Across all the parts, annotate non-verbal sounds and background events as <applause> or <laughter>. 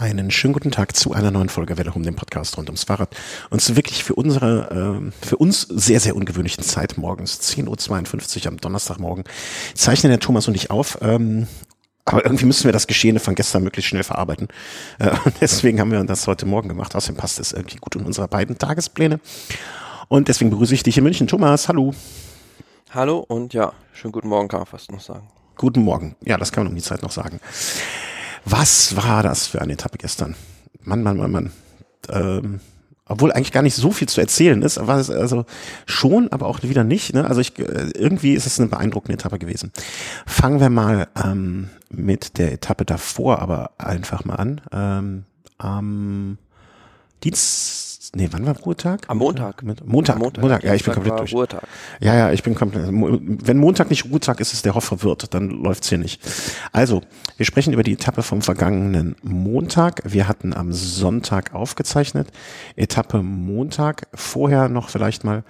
Einen schönen guten Tag zu einer neuen Folge Welle um den Podcast rund ums Fahrrad. Und zu wirklich für unsere, äh, für uns sehr, sehr ungewöhnlichen Zeit morgens, 10.52 Uhr am Donnerstagmorgen, zeichnen der Thomas und ich auf. Ähm, aber irgendwie müssen wir das Geschehene von gestern möglichst schnell verarbeiten. Äh, <laughs> und deswegen haben wir das heute Morgen gemacht. Außerdem passt es irgendwie gut in unsere beiden Tagespläne. Und deswegen begrüße ich dich in München. Thomas, hallo. Hallo und ja, schönen guten Morgen kann man fast noch sagen. Guten Morgen. Ja, das kann man um die Zeit noch sagen. Was war das für eine Etappe gestern? Mann, Mann, Mann, Mann. Ähm, obwohl eigentlich gar nicht so viel zu erzählen ist, war es also schon, aber auch wieder nicht. Ne? Also ich, äh, irgendwie ist es eine beeindruckende Etappe gewesen. Fangen wir mal ähm, mit der Etappe davor, aber einfach mal an. Ähm, am Dienst, nee, wann war Ruhetag? Am Montag. Montag, Montag, Montag, Montag. ja, ich bin komplett durch. Ruhetag. Ja, ja, ich bin komplett. Wenn Montag nicht Ruhetag ist, ist der Hoff verwirrt, dann läuft's hier nicht. Also, wir sprechen über die Etappe vom vergangenen Montag. Wir hatten am Sonntag aufgezeichnet. Etappe Montag. Vorher noch vielleicht mal,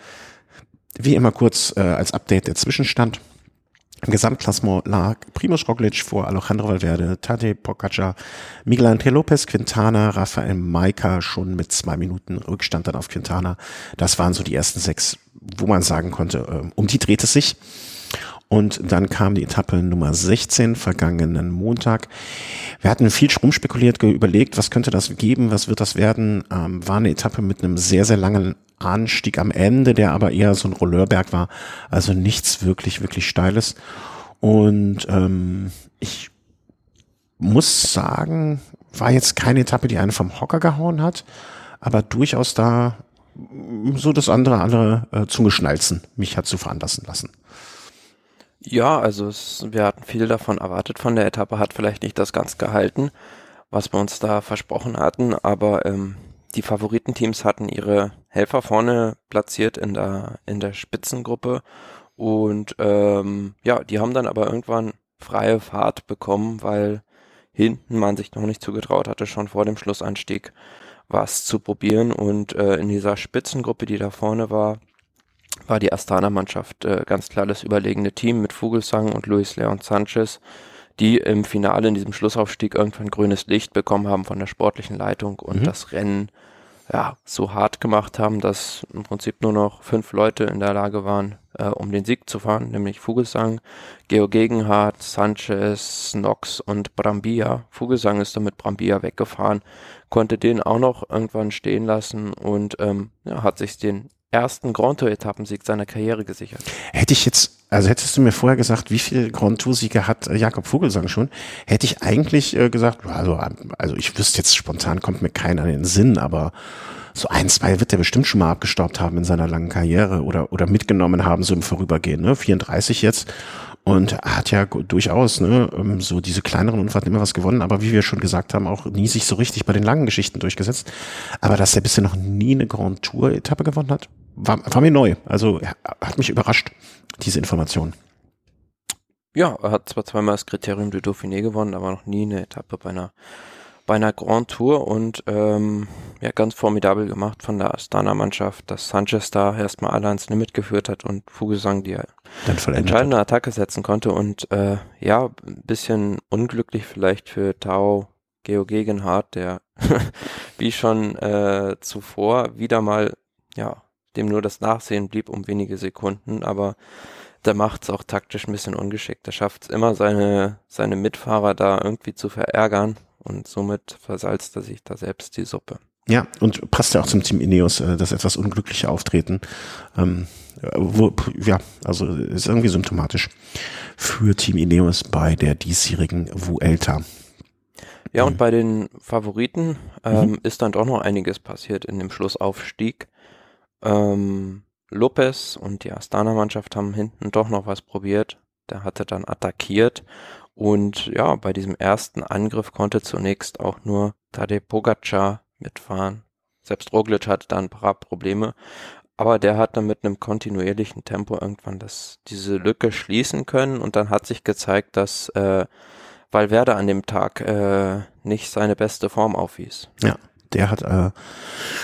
wie immer kurz äh, als Update der Zwischenstand. Im Gesamtklassement lag Primoz Roglic vor Alejandro Valverde, Tadej Pogacar, Miguel Angel Lopez, Quintana, Rafael Maika schon mit zwei Minuten Rückstand dann auf Quintana. Das waren so die ersten sechs, wo man sagen konnte, äh, um die dreht es sich. Und dann kam die Etappe Nummer 16, vergangenen Montag. Wir hatten viel rumspekuliert, überlegt, was könnte das geben, was wird das werden. Ähm, war eine Etappe mit einem sehr, sehr langen Anstieg am Ende, der aber eher so ein Rolleurberg war. Also nichts wirklich, wirklich Steiles. Und ähm, ich muss sagen, war jetzt keine Etappe, die einen vom Hocker gehauen hat, aber durchaus da mm, so das andere, andere äh, Zungeschnalzen mich hat zu veranlassen lassen. Ja, also es, wir hatten viel davon erwartet von der Etappe, hat vielleicht nicht das ganz gehalten, was wir uns da versprochen hatten, aber ähm, die Favoritenteams hatten ihre Helfer vorne platziert in der, in der Spitzengruppe und ähm, ja, die haben dann aber irgendwann freie Fahrt bekommen, weil hinten man sich noch nicht zugetraut hatte, schon vor dem Schlussanstieg was zu probieren und äh, in dieser Spitzengruppe, die da vorne war, war die Astana-Mannschaft äh, ganz klar das überlegene Team mit Vogelsang und Luis Leon Sanchez, die im Finale in diesem Schlussaufstieg irgendwann grünes Licht bekommen haben von der sportlichen Leitung und Mhm. das Rennen ja so hart gemacht haben, dass im Prinzip nur noch fünf Leute in der Lage waren, äh, um den Sieg zu fahren, nämlich Vogelsang, Geo Gegenhardt, Sanchez, Knox und Brambilla. Vogelsang ist dann mit Brambilla weggefahren, konnte den auch noch irgendwann stehen lassen und ähm, ja, hat sich den ersten Grand Tour Etappensieg seiner Karriere gesichert. Hätte ich jetzt, also hättest du mir vorher gesagt, wie viele Grand Tour-Siege hat äh, Jakob Vogelsang schon, hätte ich eigentlich äh, gesagt, also, also ich wüsste jetzt spontan, kommt mir keiner in den Sinn, aber so ein, zwei wird er bestimmt schon mal abgestaubt haben in seiner langen Karriere oder, oder mitgenommen haben, so im Vorübergehen, ne? 34 jetzt. Und hat ja durchaus, ne, ähm, so diese kleineren Unfahrten immer was gewonnen, aber wie wir schon gesagt haben, auch nie sich so richtig bei den langen Geschichten durchgesetzt. Aber dass er bisher noch nie eine Grand Tour-Etappe gewonnen hat, war, war mir neu. Also hat mich überrascht, diese Information. Ja, er hat zwar zweimal das Kriterium du Dauphiné gewonnen, aber noch nie eine Etappe bei einer, bei einer Grand Tour und ähm, ja, ganz formidabel gemacht von der Astana-Mannschaft, dass Sanchez da erstmal alle ans Limit geführt hat und Vogelsang die vollendet. hat. entscheidende Attacke setzen konnte und äh, ja, ein bisschen unglücklich vielleicht für Tao Geo Gegenhardt, der <laughs> wie schon äh, zuvor wieder mal, ja, dem nur das Nachsehen blieb um wenige Sekunden, aber der macht es auch taktisch ein bisschen ungeschickt. Der schafft es immer, seine, seine Mitfahrer da irgendwie zu verärgern und somit versalzt er sich da selbst die Suppe. Ja, und passt ja auch zum Team Ineos, äh, das etwas unglückliche Auftreten. Ähm, wo, ja, also ist irgendwie symptomatisch für Team Ineos bei der diesjährigen Vuelta. Ja, Mhm. und bei den Favoriten ähm, ist dann doch noch einiges passiert in dem Schlussaufstieg. Ähm, Lopez und die Astana-Mannschaft haben hinten doch noch was probiert. Der hatte dann attackiert und ja, bei diesem ersten Angriff konnte zunächst auch nur Tadej Pogacar mitfahren. Selbst Roglic hatte da ein paar Probleme, aber der hat dann mit einem kontinuierlichen Tempo irgendwann das, diese Lücke schließen können und dann hat sich gezeigt, dass äh, Valverde an dem Tag äh, nicht seine beste Form aufwies. Der hat, äh,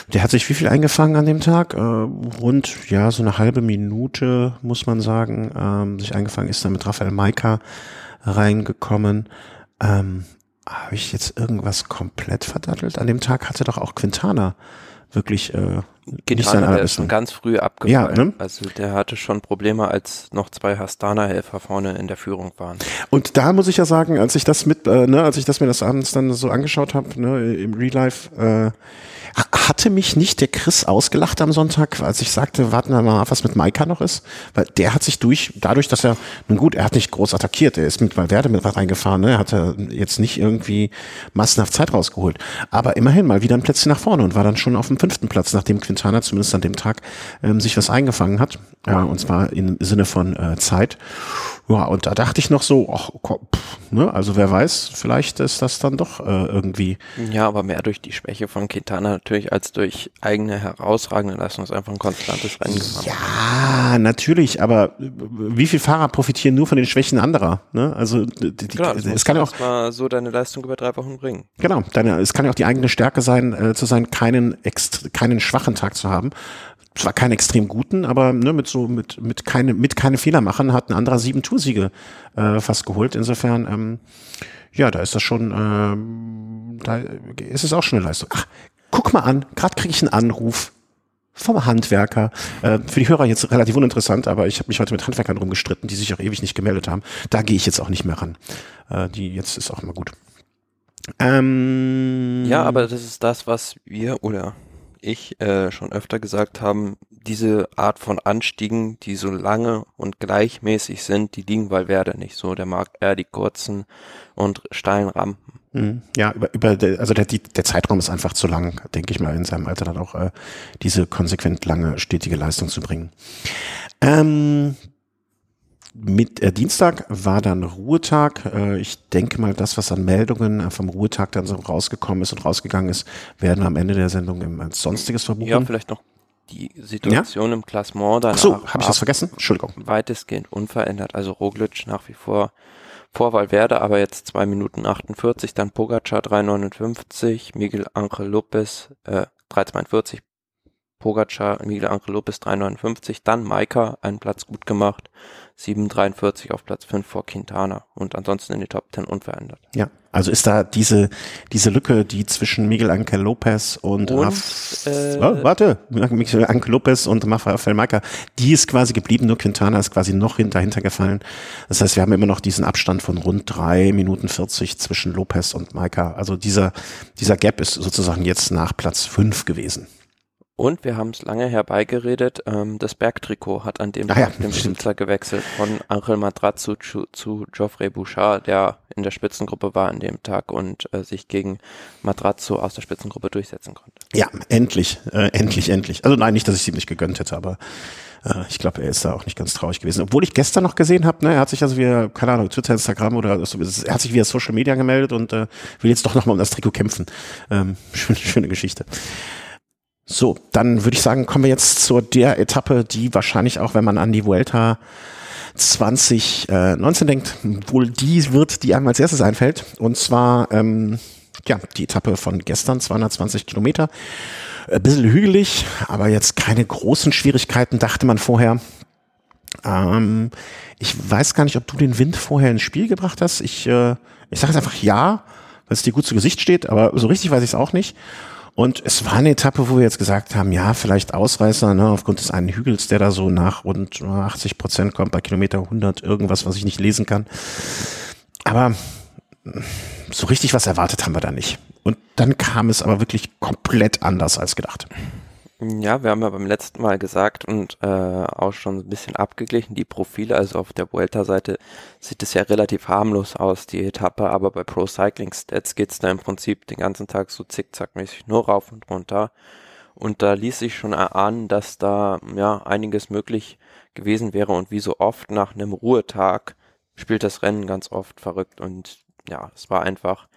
der hat sich wie viel eingefangen an dem Tag? Äh, rund, ja, so eine halbe Minute, muss man sagen, ähm, sich eingefangen ist dann mit Rafael Maika reingekommen. Ähm, habe ich jetzt irgendwas komplett verdattelt? An dem Tag hatte doch auch Quintana wirklich äh, nicht sein der ist schon ganz früh abgefallen. Ja, ne? Also der hatte schon Probleme, als noch zwei Hastana-Helfer vorne in der Führung waren. Und da muss ich ja sagen, als ich das mit, äh, ne, als ich das mir das abends dann so angeschaut habe, ne, im Real Life, äh, hatte mich nicht der Chris ausgelacht am Sonntag, als ich sagte, warten wir mal was mit Maika noch ist? Weil der hat sich durch, dadurch, dass er, nun gut, er hat nicht groß attackiert, er ist mit Valverde mit reingefahren, ne? er hatte jetzt nicht irgendwie massenhaft Zeit rausgeholt. Aber immerhin mal wieder ein Plätzchen nach vorne und war dann schon auf dem fünften Platz, nachdem Quintana zumindest an dem Tag ähm, sich was eingefangen hat. Ja, und zwar im Sinne von äh, Zeit. Ja, und da dachte ich noch so, ach, pff, ne, also wer weiß, vielleicht ist das dann doch äh, irgendwie. Ja, aber mehr durch die Schwäche von Quintana natürlich als durch eigene herausragende Leistung ist einfach ein konstantes Rennen gemacht. Ja, natürlich, aber wie viele Fahrer profitieren nur von den Schwächen anderer? Ne? Also die, die, Klar, es kann ja auch mal so deine Leistung über drei Wochen bringen. Genau, deine, es kann ja auch die eigene Stärke sein, äh, zu sein, keinen keinen schwachen Tag zu haben zwar keinen extrem guten, aber ne, mit so mit mit keine mit keine Fehler machen hat ein anderer sieben Toursiege äh, fast geholt. Insofern ähm, ja, da ist das schon ähm, da ist es auch schon eine Leistung. Ach, guck mal an, gerade kriege ich einen Anruf vom Handwerker. Äh, für die Hörer jetzt relativ uninteressant, aber ich habe mich heute mit Handwerkern rumgestritten, die sich auch ewig nicht gemeldet haben. Da gehe ich jetzt auch nicht mehr ran. Äh, die jetzt ist auch mal gut. Ähm, ja, aber das ist das, was wir oder ich äh, schon öfter gesagt haben, diese Art von Anstiegen, die so lange und gleichmäßig sind, die liegen Valverde nicht so. Der mag eher die kurzen und steilen Rampen. Mhm. Ja, über, über also der, der Zeitraum ist einfach zu lang, denke ich mal, in seinem Alter dann auch äh, diese konsequent lange, stetige Leistung zu bringen. Ähm, mit äh, Dienstag war dann Ruhetag. Äh, ich denke mal, das, was an Meldungen äh, vom Ruhetag dann so rausgekommen ist und rausgegangen ist, werden wir am Ende der Sendung im, als Sonstiges verbuchen. Ja, vielleicht noch die Situation ja? im Klassement danach. Ach so, habe ich das vergessen? Entschuldigung. Weitestgehend unverändert. Also Roglic nach wie vor vor Valverde, aber jetzt zwei Minuten 48, dann Pogacar 3,59, Miguel Angel Lopez äh, 3,42, Pogacar, Miguel Angel Lopez 3,59, dann Maika einen Platz gut gemacht, 7,43 auf Platz 5 vor Quintana und ansonsten in die Top 10 unverändert. Ja, also ist da diese, diese Lücke, die zwischen Miguel Angel Lopez und, und Raf, äh, oh, warte, Miguel Angel Lopez und Rafael Maika, die ist quasi geblieben, nur Quintana ist quasi noch hinter, gefallen. Das heißt, wir haben immer noch diesen Abstand von rund drei Minuten 40 zwischen Lopez und Maika. Also dieser, dieser Gap ist sozusagen jetzt nach Platz 5 gewesen. Und wir haben es lange herbeigeredet, ähm, das Bergtrikot hat an dem ah, Tag ja, den Besitzer gewechselt von Angel Matrazzo zu, zu Geoffrey Bouchard, der in der Spitzengruppe war an dem Tag und äh, sich gegen Matrazzo aus der Spitzengruppe durchsetzen konnte. Ja, endlich, äh, endlich, endlich. Also nein, nicht, dass ich es ihm nicht gegönnt hätte, aber äh, ich glaube, er ist da auch nicht ganz traurig gewesen. Obwohl ich gestern noch gesehen habe, ne, er hat sich also wieder, keine Ahnung, Twitter, Instagram oder so, er hat sich via Social Media gemeldet und äh, will jetzt doch nochmal um das Trikot kämpfen. Ähm, <laughs> schöne, schöne Geschichte. So, dann würde ich sagen, kommen wir jetzt zu der Etappe, die wahrscheinlich auch, wenn man an die Vuelta 2019 denkt, wohl die wird, die einem als erstes einfällt. Und zwar, ähm, ja, die Etappe von gestern, 220 Kilometer. Ein bisschen hügelig, aber jetzt keine großen Schwierigkeiten, dachte man vorher. Ähm, ich weiß gar nicht, ob du den Wind vorher ins Spiel gebracht hast. Ich, äh, ich sage jetzt einfach ja, weil es dir gut zu Gesicht steht, aber so richtig weiß ich es auch nicht. Und es war eine Etappe, wo wir jetzt gesagt haben, ja, vielleicht Ausreißer, ne, aufgrund des einen Hügels, der da so nach rund 80 Prozent kommt, bei Kilometer 100, irgendwas, was ich nicht lesen kann. Aber so richtig was erwartet haben wir da nicht. Und dann kam es aber wirklich komplett anders als gedacht. Ja, wir haben ja beim letzten Mal gesagt und äh, auch schon ein bisschen abgeglichen, die Profile, also auf der Vuelta-Seite sieht es ja relativ harmlos aus, die Etappe, aber bei Pro Cycling Stats geht's da im Prinzip den ganzen Tag so zickzackmäßig nur rauf und runter. Und da ließ sich schon erahnen, dass da ja einiges möglich gewesen wäre und wie so oft nach einem Ruhetag spielt das Rennen ganz oft verrückt und ja, es war einfach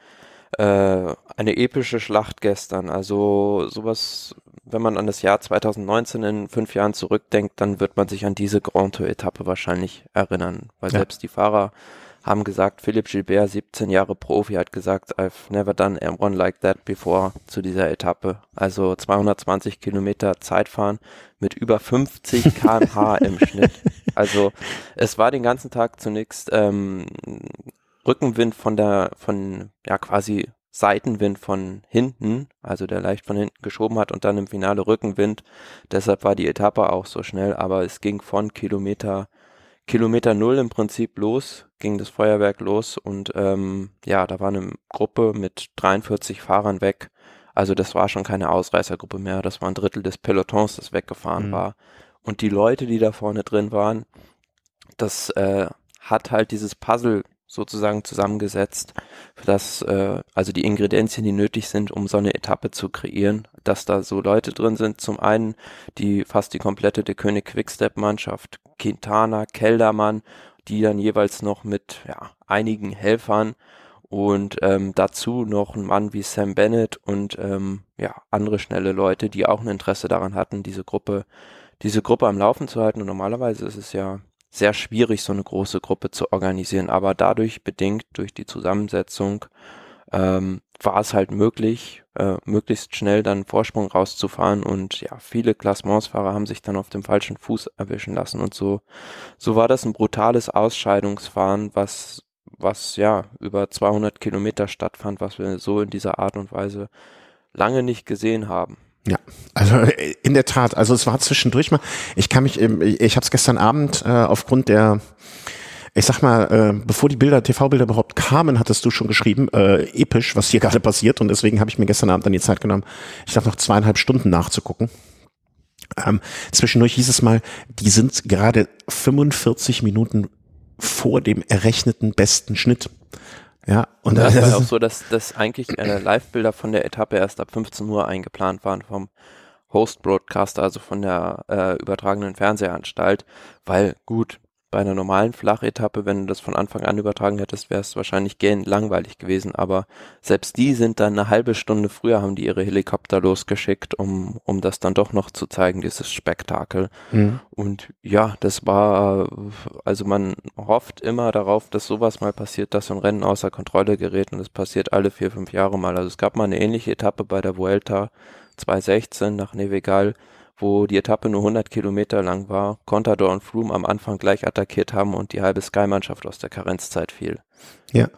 eine epische Schlacht gestern. Also sowas wenn man an das Jahr 2019 in fünf Jahren zurückdenkt, dann wird man sich an diese Grand Tour-Etappe wahrscheinlich erinnern, weil ja. selbst die Fahrer haben gesagt, Philipp Gilbert, 17 Jahre Profi, hat gesagt, I've never done one like that before zu dieser Etappe. Also 220 Kilometer Zeitfahren mit über 50 kmh im Schnitt. <laughs> Also es war den ganzen Tag zunächst ähm, Rückenwind von der, von, ja, quasi Seitenwind von hinten, also der leicht von hinten geschoben hat und dann im Finale Rückenwind. Deshalb war die Etappe auch so schnell, aber es ging von Kilometer, Kilometer Null im Prinzip los, ging das Feuerwerk los und ähm, ja, da war eine Gruppe mit 43 Fahrern weg. Also das war schon keine Ausreißergruppe mehr, das war ein Drittel des Pelotons, das weggefahren mhm. war. Und die Leute, die da vorne drin waren, das äh, hat halt dieses Puzzle sozusagen zusammengesetzt, für das, äh, also die Ingredienzien, die nötig sind, um so eine Etappe zu kreieren, dass da so Leute drin sind. Zum einen die fast die komplette De König Quickstep-Mannschaft, Quintana, Keldermann, die dann jeweils noch mit ja, einigen Helfern und ähm, dazu noch ein Mann wie Sam Bennett und ähm, ja andere schnelle Leute, die auch ein Interesse daran hatten, diese Gruppe, diese Gruppe am Laufen zu halten. Und normalerweise ist es ja sehr schwierig, so eine große Gruppe zu organisieren. Aber dadurch bedingt durch die Zusammensetzung ähm, war es halt möglich, äh, möglichst schnell dann Vorsprung rauszufahren und ja, viele Klassementsfahrer haben sich dann auf dem falschen Fuß erwischen lassen und so, so war das ein brutales Ausscheidungsfahren, was, was ja über 200 Kilometer stattfand, was wir so in dieser Art und Weise lange nicht gesehen haben. Ja, also in der Tat. Also es war zwischendurch mal. Ich kann mich, ich, ich habe es gestern Abend äh, aufgrund der, ich sag mal, äh, bevor die Bilder, TV-Bilder überhaupt kamen, hattest du schon geschrieben, äh, episch, was hier gerade passiert. Und deswegen habe ich mir gestern Abend dann die Zeit genommen, ich glaube noch zweieinhalb Stunden nachzugucken. Ähm, zwischendurch hieß es mal, die sind gerade 45 Minuten vor dem errechneten besten Schnitt. Ja, und das war auch so, dass, dass eigentlich äh, Live-Bilder von der Etappe erst ab 15 Uhr eingeplant waren vom Host-Broadcaster, also von der äh, übertragenen Fernsehanstalt, weil gut, bei einer normalen Flachetappe, wenn du das von Anfang an übertragen hättest, wäre es wahrscheinlich gähnend langweilig gewesen. Aber selbst die sind dann eine halbe Stunde früher, haben die ihre Helikopter losgeschickt, um, um das dann doch noch zu zeigen, dieses Spektakel. Mhm. Und ja, das war, also man hofft immer darauf, dass sowas mal passiert, dass so ein Rennen außer Kontrolle gerät und das passiert alle vier, fünf Jahre mal. Also es gab mal eine ähnliche Etappe bei der Vuelta 2016 nach Nevegal wo die Etappe nur 100 Kilometer lang war, Contador und Froome am Anfang gleich attackiert haben und die halbe Sky-Mannschaft aus der Karenzzeit fiel. Ja,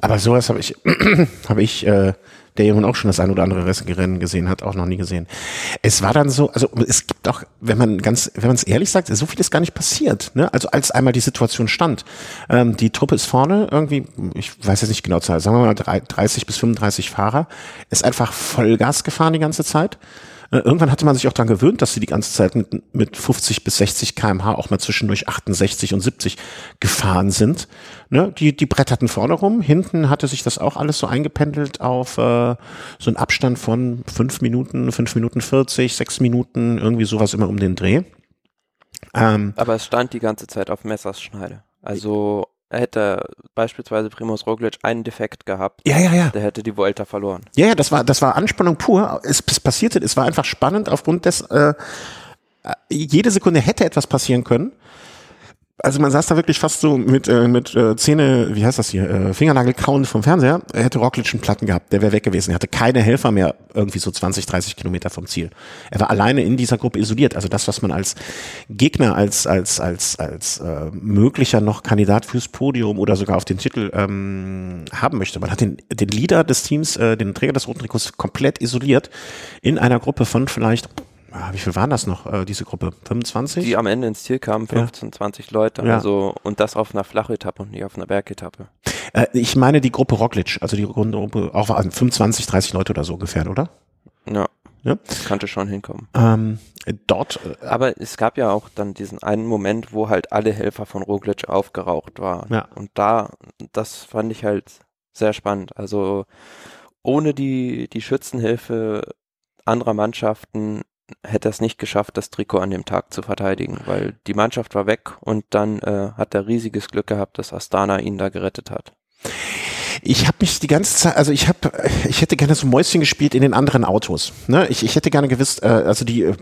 aber sowas habe ich, <clears throat> habe ich, äh, der eben auch schon das ein oder andere Rennen gesehen hat, auch noch nie gesehen. Es war dann so, also es gibt auch, wenn man ganz, wenn man es ehrlich sagt, so viel ist gar nicht passiert. Ne? Also als einmal die Situation stand, ähm, die Truppe ist vorne, irgendwie, ich weiß jetzt nicht genau Zahl, sagen wir mal 30 bis 35 Fahrer, ist einfach Vollgas gefahren die ganze Zeit. Äh, irgendwann hatte man sich auch daran gewöhnt, dass sie die ganze Zeit mit, mit 50 bis 60 kmh auch mal zwischendurch 68 und 70 gefahren sind. Ne? Die, die bretterten vorne rum. Hinten hatte sich das auch alles so eingependelt auf äh, so einen Abstand von fünf Minuten, fünf Minuten 40, sechs Minuten, irgendwie sowas immer um den Dreh. Ähm, Aber es stand die ganze Zeit auf Messerschneide. Also hätte beispielsweise Primus Roglic einen Defekt gehabt, ja, ja, ja. der hätte die Vuelta verloren. Ja, ja, das war, das war Anspannung pur. Es, es passierte, es war einfach spannend aufgrund des, äh, jede Sekunde hätte etwas passieren können also man saß da wirklich fast so mit äh, mit äh, Zähne, wie heißt das hier, äh, Fingernagel kauen vom Fernseher. Er hätte Roglic einen Platten gehabt, der wäre weg gewesen. Er hatte keine Helfer mehr, irgendwie so 20, 30 Kilometer vom Ziel. Er war alleine in dieser Gruppe isoliert. Also das, was man als Gegner, als als als als äh, möglicher noch Kandidat fürs Podium oder sogar auf den Titel ähm, haben möchte. Man hat den den Leader des Teams, äh, den Träger des roten Trikots komplett isoliert in einer Gruppe von vielleicht wie viel waren das noch, äh, diese Gruppe? 25? Die am Ende ins Ziel kamen, 15, ja. 20 Leute. Ja. Also, und das auf einer Flachetappe und nicht auf einer Bergetappe. Äh, ich meine die Gruppe Roglic, also die Gruppe, auch 25, 30 Leute oder so ungefähr, oder? Ja. Ja. Das könnte schon hinkommen. Ähm, dort. Äh, Aber es gab ja auch dann diesen einen Moment, wo halt alle Helfer von Roglic aufgeraucht waren. Ja. Und da, das fand ich halt sehr spannend. Also ohne die, die Schützenhilfe anderer Mannschaften hätte es nicht geschafft, das Trikot an dem Tag zu verteidigen, weil die Mannschaft war weg und dann äh, hat er riesiges Glück gehabt, dass Astana ihn da gerettet hat. Ich habe mich die ganze Zeit, also ich habe, ich hätte gerne so Mäuschen gespielt in den anderen Autos. Ne? Ich, ich hätte gerne gewusst, äh, also die, äh,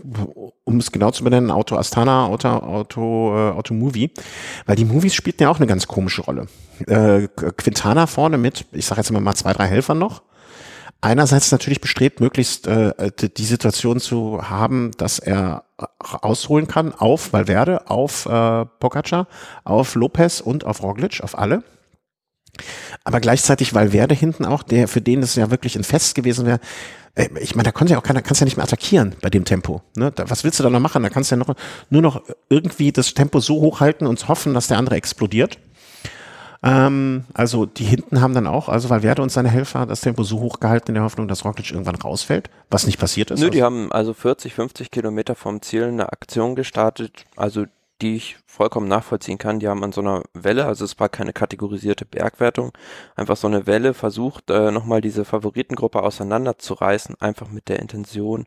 um es genau zu benennen, Auto Astana, Auto, Auto, äh, Auto Movie, weil die Movies spielten ja auch eine ganz komische Rolle. Äh, Quintana vorne mit, ich sage jetzt mal zwei, drei Helfern noch einerseits natürlich bestrebt, möglichst äh, die Situation zu haben, dass er ausholen kann auf Valverde, auf äh, Pogacar, auf Lopez und auf Roglic, auf alle. Aber gleichzeitig Valverde hinten auch, der für den es ja wirklich ein Fest gewesen wäre. Äh, ich meine, da konnte ja auch keiner, kannst ja nicht mehr attackieren bei dem Tempo. Ne? Da, was willst du da noch machen? Da kannst du ja noch, nur noch irgendwie das Tempo so hochhalten und hoffen, dass der andere explodiert. Ähm, also die hinten haben dann auch, also Valverde und seine Helfer das Tempo so hoch gehalten in der Hoffnung, dass Roglic irgendwann rausfällt, was nicht passiert ist. Nö, also. die haben also 40, 50 Kilometer vom Ziel eine Aktion gestartet, also die ich vollkommen nachvollziehen kann. Die haben an so einer Welle, also es war keine kategorisierte Bergwertung, einfach so eine Welle versucht, äh, nochmal diese Favoritengruppe auseinanderzureißen, einfach mit der Intention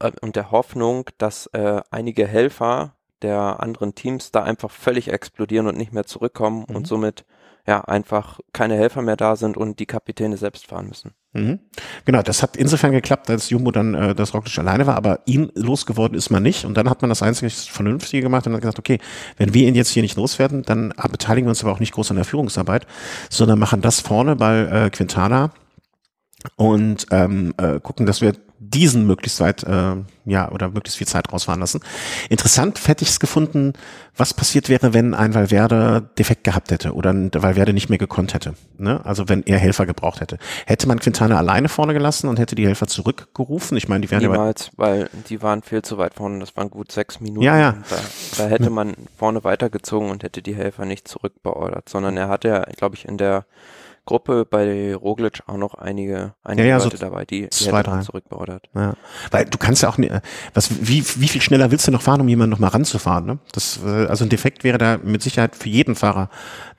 äh, und der Hoffnung, dass äh, einige Helfer der anderen Teams da einfach völlig explodieren und nicht mehr zurückkommen mhm. und somit ja einfach keine Helfer mehr da sind und die Kapitäne selbst fahren müssen. Mhm. Genau, das hat insofern geklappt, als Jumbo dann äh, das Roglic alleine war, aber ihn losgeworden ist man nicht und dann hat man das einzige Vernünftige gemacht und hat gesagt, okay, wenn wir ihn jetzt hier nicht loswerden, dann beteiligen wir uns aber auch nicht groß an der Führungsarbeit, sondern machen das vorne bei äh, Quintana und ähm, äh, gucken, dass wir diesen möglichst weit, äh, ja, oder möglichst viel Zeit rausfahren lassen. Interessant hätte ich es gefunden, was passiert wäre, wenn ein Valverde defekt gehabt hätte oder ein Valverde nicht mehr gekonnt hätte. Ne? Also wenn er Helfer gebraucht hätte. Hätte man Quintana alleine vorne gelassen und hätte die Helfer zurückgerufen? Ich meine, die wären Niemals, weil die waren viel zu weit vorne. Das waren gut sechs Minuten. Ja, ja. Da, da hätte man vorne weitergezogen und hätte die Helfer nicht zurückbeordert, sondern er hatte ja, glaube ich, in der Gruppe bei Roglic auch noch einige, einige ja, ja, Leute so dabei, die, zwei, drei. zurückbeordert. Ja. Weil du kannst ja auch, nicht, was, wie, wie viel schneller willst du noch fahren, um jemanden noch mal ranzufahren? Ne? Das, äh, also ein Defekt wäre da mit Sicherheit für jeden Fahrer,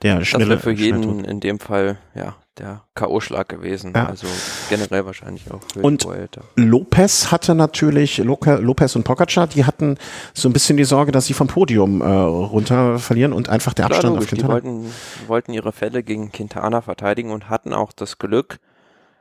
der schneller. Das für jeden in dem Fall, ja, der K.O.-Schlag gewesen. Ja. Also generell wahrscheinlich auch für und Lopez hatte natürlich, Lopez und Pogacar, die hatten so ein bisschen die Sorge, dass sie vom Podium äh, runter verlieren und einfach der Klar, Abstand logisch, auf Quintana. Die wollten, wollten ihre Fälle gegen Quintana verteidigen und hatten auch das Glück,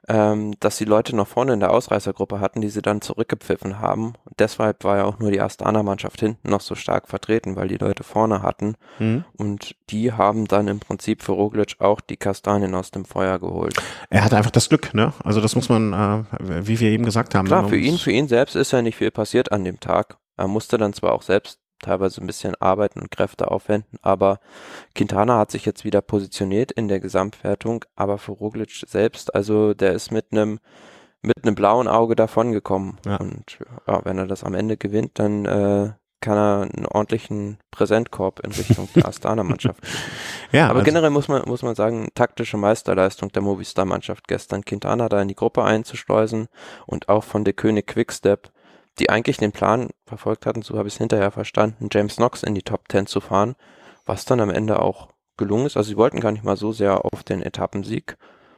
ähm, dass die Leute noch vorne in der Ausreißergruppe hatten, die sie dann zurückgepfiffen haben. Und deshalb war ja auch nur die Astana-Mannschaft hinten noch so stark vertreten, weil die Leute vorne hatten. Mhm. Und die haben dann im Prinzip für Roglic auch die Kastanien aus dem Feuer geholt. Er hatte einfach das Glück, ne? Also das muss man, äh, wie wir eben gesagt haben. Klar, für ihn, für ihn selbst ist ja nicht viel passiert an dem Tag. Er musste dann zwar auch selbst teilweise ein bisschen arbeiten und Kräfte aufwenden, aber Quintana hat sich jetzt wieder positioniert in der Gesamtwertung, aber für Roglic selbst, also der ist mit einem mit einem blauen Auge davongekommen ja. und ja, wenn er das am Ende gewinnt, dann äh, kann er einen ordentlichen Präsentkorb in Richtung der <laughs> Astana-Mannschaft ja, Aber also generell muss man, muss man sagen, taktische Meisterleistung der Movistar-Mannschaft gestern, Quintana da in die Gruppe einzuschleusen und auch von der König Quickstep die eigentlich den Plan verfolgt hatten, so habe ich es hinterher verstanden, James Knox in die Top 10 zu fahren, was dann am Ende auch gelungen ist. Also sie wollten gar nicht mal so sehr auf den Etappensieg.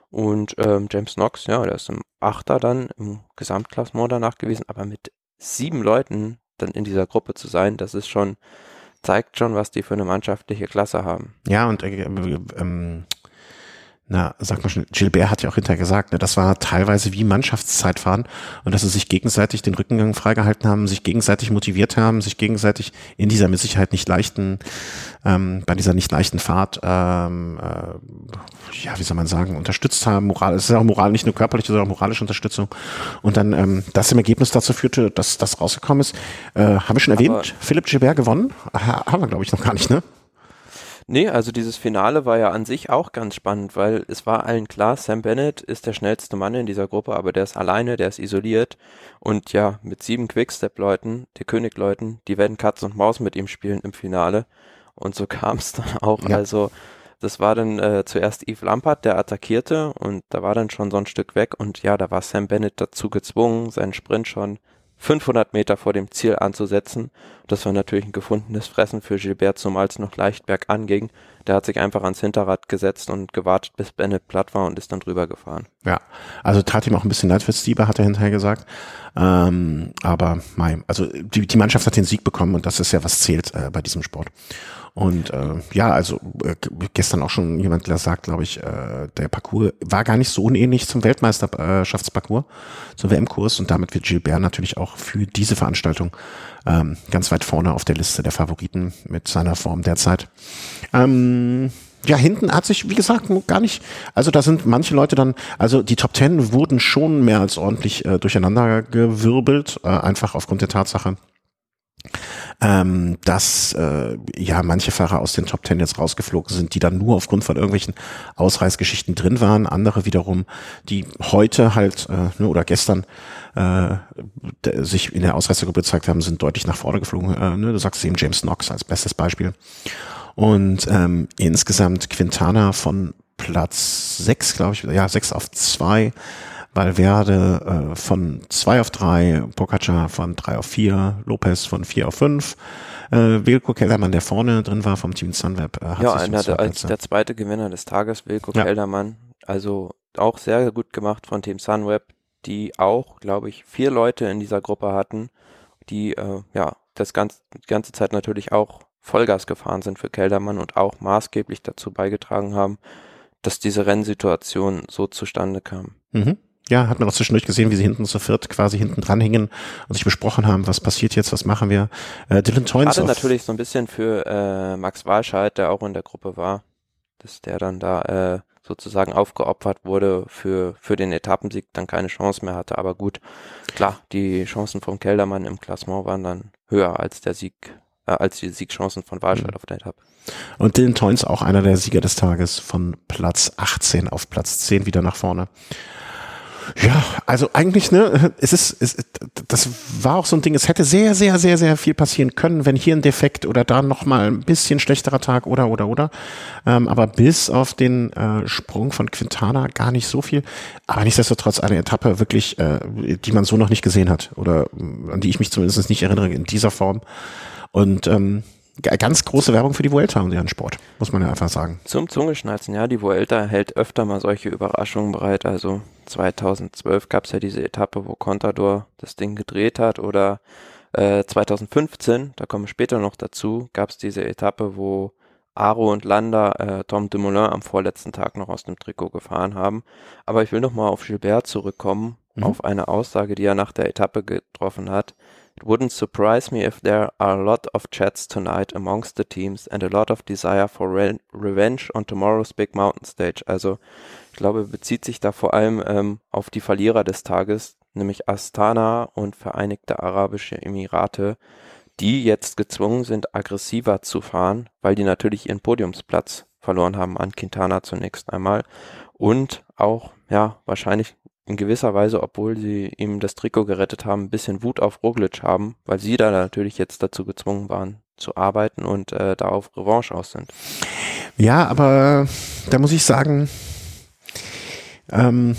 Und ähm, James Knox, ja, der ist im Achter dann im Gesamtklassement danach gewesen, aber mit sieben Leuten dann in dieser Gruppe zu sein, das ist schon, zeigt schon, was die für eine mannschaftliche Klasse haben. Ja, und äh, äh, ähm, na, sag mal schon, Gilbert hat ja auch hinterher gesagt, ne, das war teilweise wie Mannschaftszeitfahren und dass sie sich gegenseitig den Rückengang freigehalten haben, sich gegenseitig motiviert haben, sich gegenseitig in dieser mit Sicherheit nicht leichten, ähm, bei dieser nicht leichten Fahrt, ähm, äh, ja, wie soll man sagen, unterstützt haben, Moral, es ist auch Moral, nicht nur körperliche, sondern auch moralische Unterstützung und dann ähm, das im Ergebnis dazu führte, dass das rausgekommen ist. Äh, haben wir schon erwähnt, Aber Philipp Gilbert gewonnen? Ha haben wir, glaube ich, noch gar nicht, ne? Nee, also dieses Finale war ja an sich auch ganz spannend, weil es war allen klar, Sam Bennett ist der schnellste Mann in dieser Gruppe, aber der ist alleine, der ist isoliert. Und ja, mit sieben Quickstep-Leuten, die König-Leuten, die werden Katz und Maus mit ihm spielen im Finale. Und so <laughs> kam es dann auch, ja. also das war dann äh, zuerst Yves Lampert, der attackierte und da war dann schon so ein Stück weg und ja, da war Sam Bennett dazu gezwungen, seinen Sprint schon 500 Meter vor dem Ziel anzusetzen. Das war natürlich ein gefundenes Fressen für Gilbert, zumal es noch leicht bergan ging. Der hat sich einfach ans Hinterrad gesetzt und gewartet, bis Bennett platt war und ist dann drüber gefahren. Ja, also tat ihm auch ein bisschen leid für Stieber, hat er hinterher gesagt. Ähm, aber mein, also die, die Mannschaft hat den Sieg bekommen und das ist ja was zählt äh, bei diesem Sport. Und äh, ja, also äh, gestern auch schon jemand gesagt, glaube ich, äh, der Parcours war gar nicht so unähnlich zum Weltmeisterschaftsparcours, zum WM-Kurs und damit wird Gilbert natürlich auch für diese Veranstaltung ähm, ganz weit vorne auf der Liste der Favoriten mit seiner Form derzeit. Ähm, ja, hinten hat sich, wie gesagt, gar nicht, also da sind manche Leute dann, also die Top Ten wurden schon mehr als ordentlich äh, durcheinander gewirbelt, äh, einfach aufgrund der Tatsache, ähm, dass äh, ja manche Fahrer aus den Top Ten jetzt rausgeflogen sind, die dann nur aufgrund von irgendwelchen Ausreißgeschichten drin waren. Andere wiederum, die heute halt äh, ne, oder gestern äh, sich in der Ausreißergruppe gezeigt haben, sind deutlich nach vorne geflogen. Äh, ne, du sagst eben James Knox als bestes Beispiel. Und ähm, insgesamt Quintana von Platz sechs, glaube ich, ja, sechs auf zwei Valverde äh, von zwei auf drei, Pogacar von drei auf vier, Lopez von vier auf fünf. Äh, Wilco Kellermann, der vorne drin war vom Team Sunweb, äh, hat ja, sich einer der, als der zweite Gewinner des Tages, Wilco ja. Kellermann. Also auch sehr gut gemacht von Team Sunweb, die auch, glaube ich, vier Leute in dieser Gruppe hatten, die äh, ja das ganze, die ganze Zeit natürlich auch Vollgas gefahren sind für Keldermann und auch maßgeblich dazu beigetragen haben, dass diese Rennsituation so zustande kam. Mhm. Ja, hat man auch zwischendurch gesehen, wie sie hinten zu viert quasi hinten dran hingen und sich besprochen haben, was passiert jetzt, was machen wir. Äh, Dylan Toynes. Hatte natürlich so ein bisschen für äh, Max Walscheid, der auch in der Gruppe war, dass der dann da äh, sozusagen aufgeopfert wurde für, für den Etappensieg, dann keine Chance mehr hatte. Aber gut, klar, die Chancen vom Keldermann im Klassement waren dann höher als der Sieg, äh, als die Siegchancen von Walscheid mhm. auf der Etappe. Und Dylan Toynes auch einer der Sieger des Tages von Platz 18 auf Platz 10 wieder nach vorne. Ja, also eigentlich, ne, es ist, es, das war auch so ein Ding, es hätte sehr, sehr, sehr, sehr viel passieren können, wenn hier ein Defekt oder da nochmal ein bisschen schlechterer Tag oder, oder, oder. Ähm, aber bis auf den äh, Sprung von Quintana gar nicht so viel. Aber nichtsdestotrotz eine Etappe wirklich, äh, die man so noch nicht gesehen hat oder an die ich mich zumindest nicht erinnere in dieser Form. Und ähm, ganz große Werbung für die Vuelta und ihren Sport, muss man ja einfach sagen. Zum Zungeschnalzen, ja, die Vuelta hält öfter mal solche Überraschungen bereit. Also 2012 gab es ja diese Etappe, wo Contador das Ding gedreht hat oder äh, 2015, da kommen wir später noch dazu, gab es diese Etappe, wo Aro und Landa äh, Tom Dumoulin am vorletzten Tag noch aus dem Trikot gefahren haben. Aber ich will noch mal auf Gilbert zurückkommen, mhm. auf eine Aussage, die er nach der Etappe getroffen hat. It wouldn't surprise me if there are a lot of chats tonight amongst the teams and a lot of desire for re revenge on tomorrow's big mountain stage. Also ich glaube, bezieht sich da vor allem ähm, auf die Verlierer des Tages, nämlich Astana und Vereinigte Arabische Emirate, die jetzt gezwungen sind, aggressiver zu fahren, weil die natürlich ihren Podiumsplatz verloren haben an Quintana zunächst einmal und auch ja wahrscheinlich in gewisser Weise, obwohl sie ihm das Trikot gerettet haben, ein bisschen Wut auf Roglic haben, weil sie da natürlich jetzt dazu gezwungen waren zu arbeiten und äh, da auf Revanche aus sind. Ja, aber da muss ich sagen, ähm,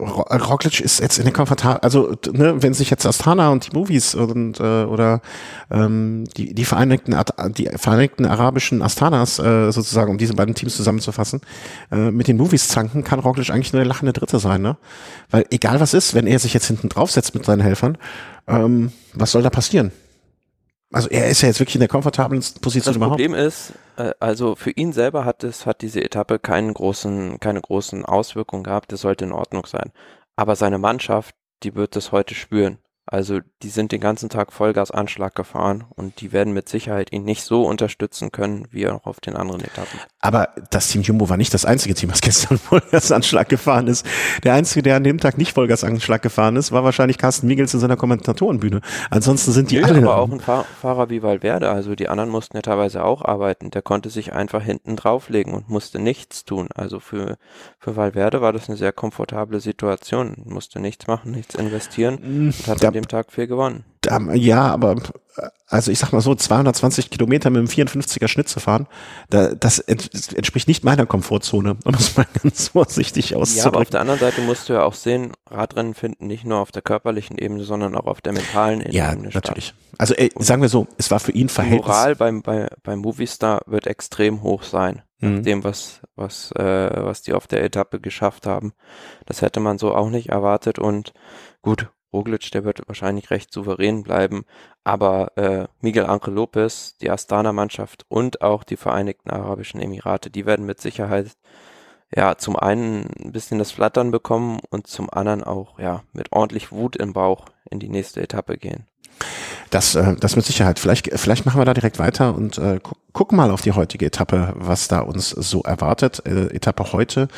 Roglic ist jetzt in der komfortabel, also ne, wenn sich jetzt Astana und die Movies und äh, oder ähm, die die Vereinigten die Vereinigten Arabischen Astanas äh, sozusagen, um diese beiden Teams zusammenzufassen, äh, mit den Movies zanken, kann Roglic eigentlich nur der lachende Dritte sein, ne? Weil egal was ist, wenn er sich jetzt hinten draufsetzt mit seinen Helfern, ähm, was soll da passieren? Also er ist ja jetzt wirklich in der komfortabelsten Position das überhaupt. Das Problem ist, äh, also für ihn selber hat es, hat diese Etappe keinen großen, keine großen Auswirkungen gehabt. Das sollte in Ordnung sein. Aber seine Mannschaft, die wird es heute spüren. Also die sind den ganzen Tag Vollgasanschlag gefahren und die werden mit Sicherheit ihn nicht so unterstützen können, wie auch auf den anderen Etappen. Aber das Team Jumbo war nicht das einzige Team, was gestern <laughs> Vollgasanschlag gefahren ist. Der einzige, der an dem Tag nicht Vollgasanschlag gefahren ist, war wahrscheinlich Carsten Miegels in seiner Kommentatorenbühne. Ansonsten sind die ja, alle... aber auch ein Fahr Fahrer wie Valverde, also die anderen mussten ja teilweise auch arbeiten. Der konnte sich einfach hinten drauflegen und musste nichts tun. Also für, für Valverde war das eine sehr komfortable Situation. Musste nichts machen, nichts investieren mm, und hat dem Tag viel gewonnen. Ja, aber also ich sag mal so, 220 Kilometer mit einem 54er Schnitt zu fahren, da, das entspricht nicht meiner Komfortzone, um es mal <laughs> ganz vorsichtig auszudrücken. Ja, aber auf der anderen Seite musst du ja auch sehen, Radrennen finden nicht nur auf der körperlichen Ebene, sondern auch auf der mentalen Ebene ja, statt. natürlich. Also ey, sagen wir so, es war für ihn Verhältnis. Die Moral beim, bei, beim Movistar wird extrem hoch sein, mhm. dem, was, was, äh, was die auf der Etappe geschafft haben. Das hätte man so auch nicht erwartet und gut, Roglic, der wird wahrscheinlich recht souverän bleiben, aber äh, Miguel Angel Lopez, die Astana-Mannschaft und auch die Vereinigten Arabischen Emirate, die werden mit Sicherheit ja zum einen ein bisschen das Flattern bekommen und zum anderen auch ja mit ordentlich Wut im Bauch in die nächste Etappe gehen. Das, äh, das mit Sicherheit. Vielleicht, vielleicht machen wir da direkt weiter und äh, gu gucken mal auf die heutige Etappe, was da uns so erwartet. Äh, Etappe heute.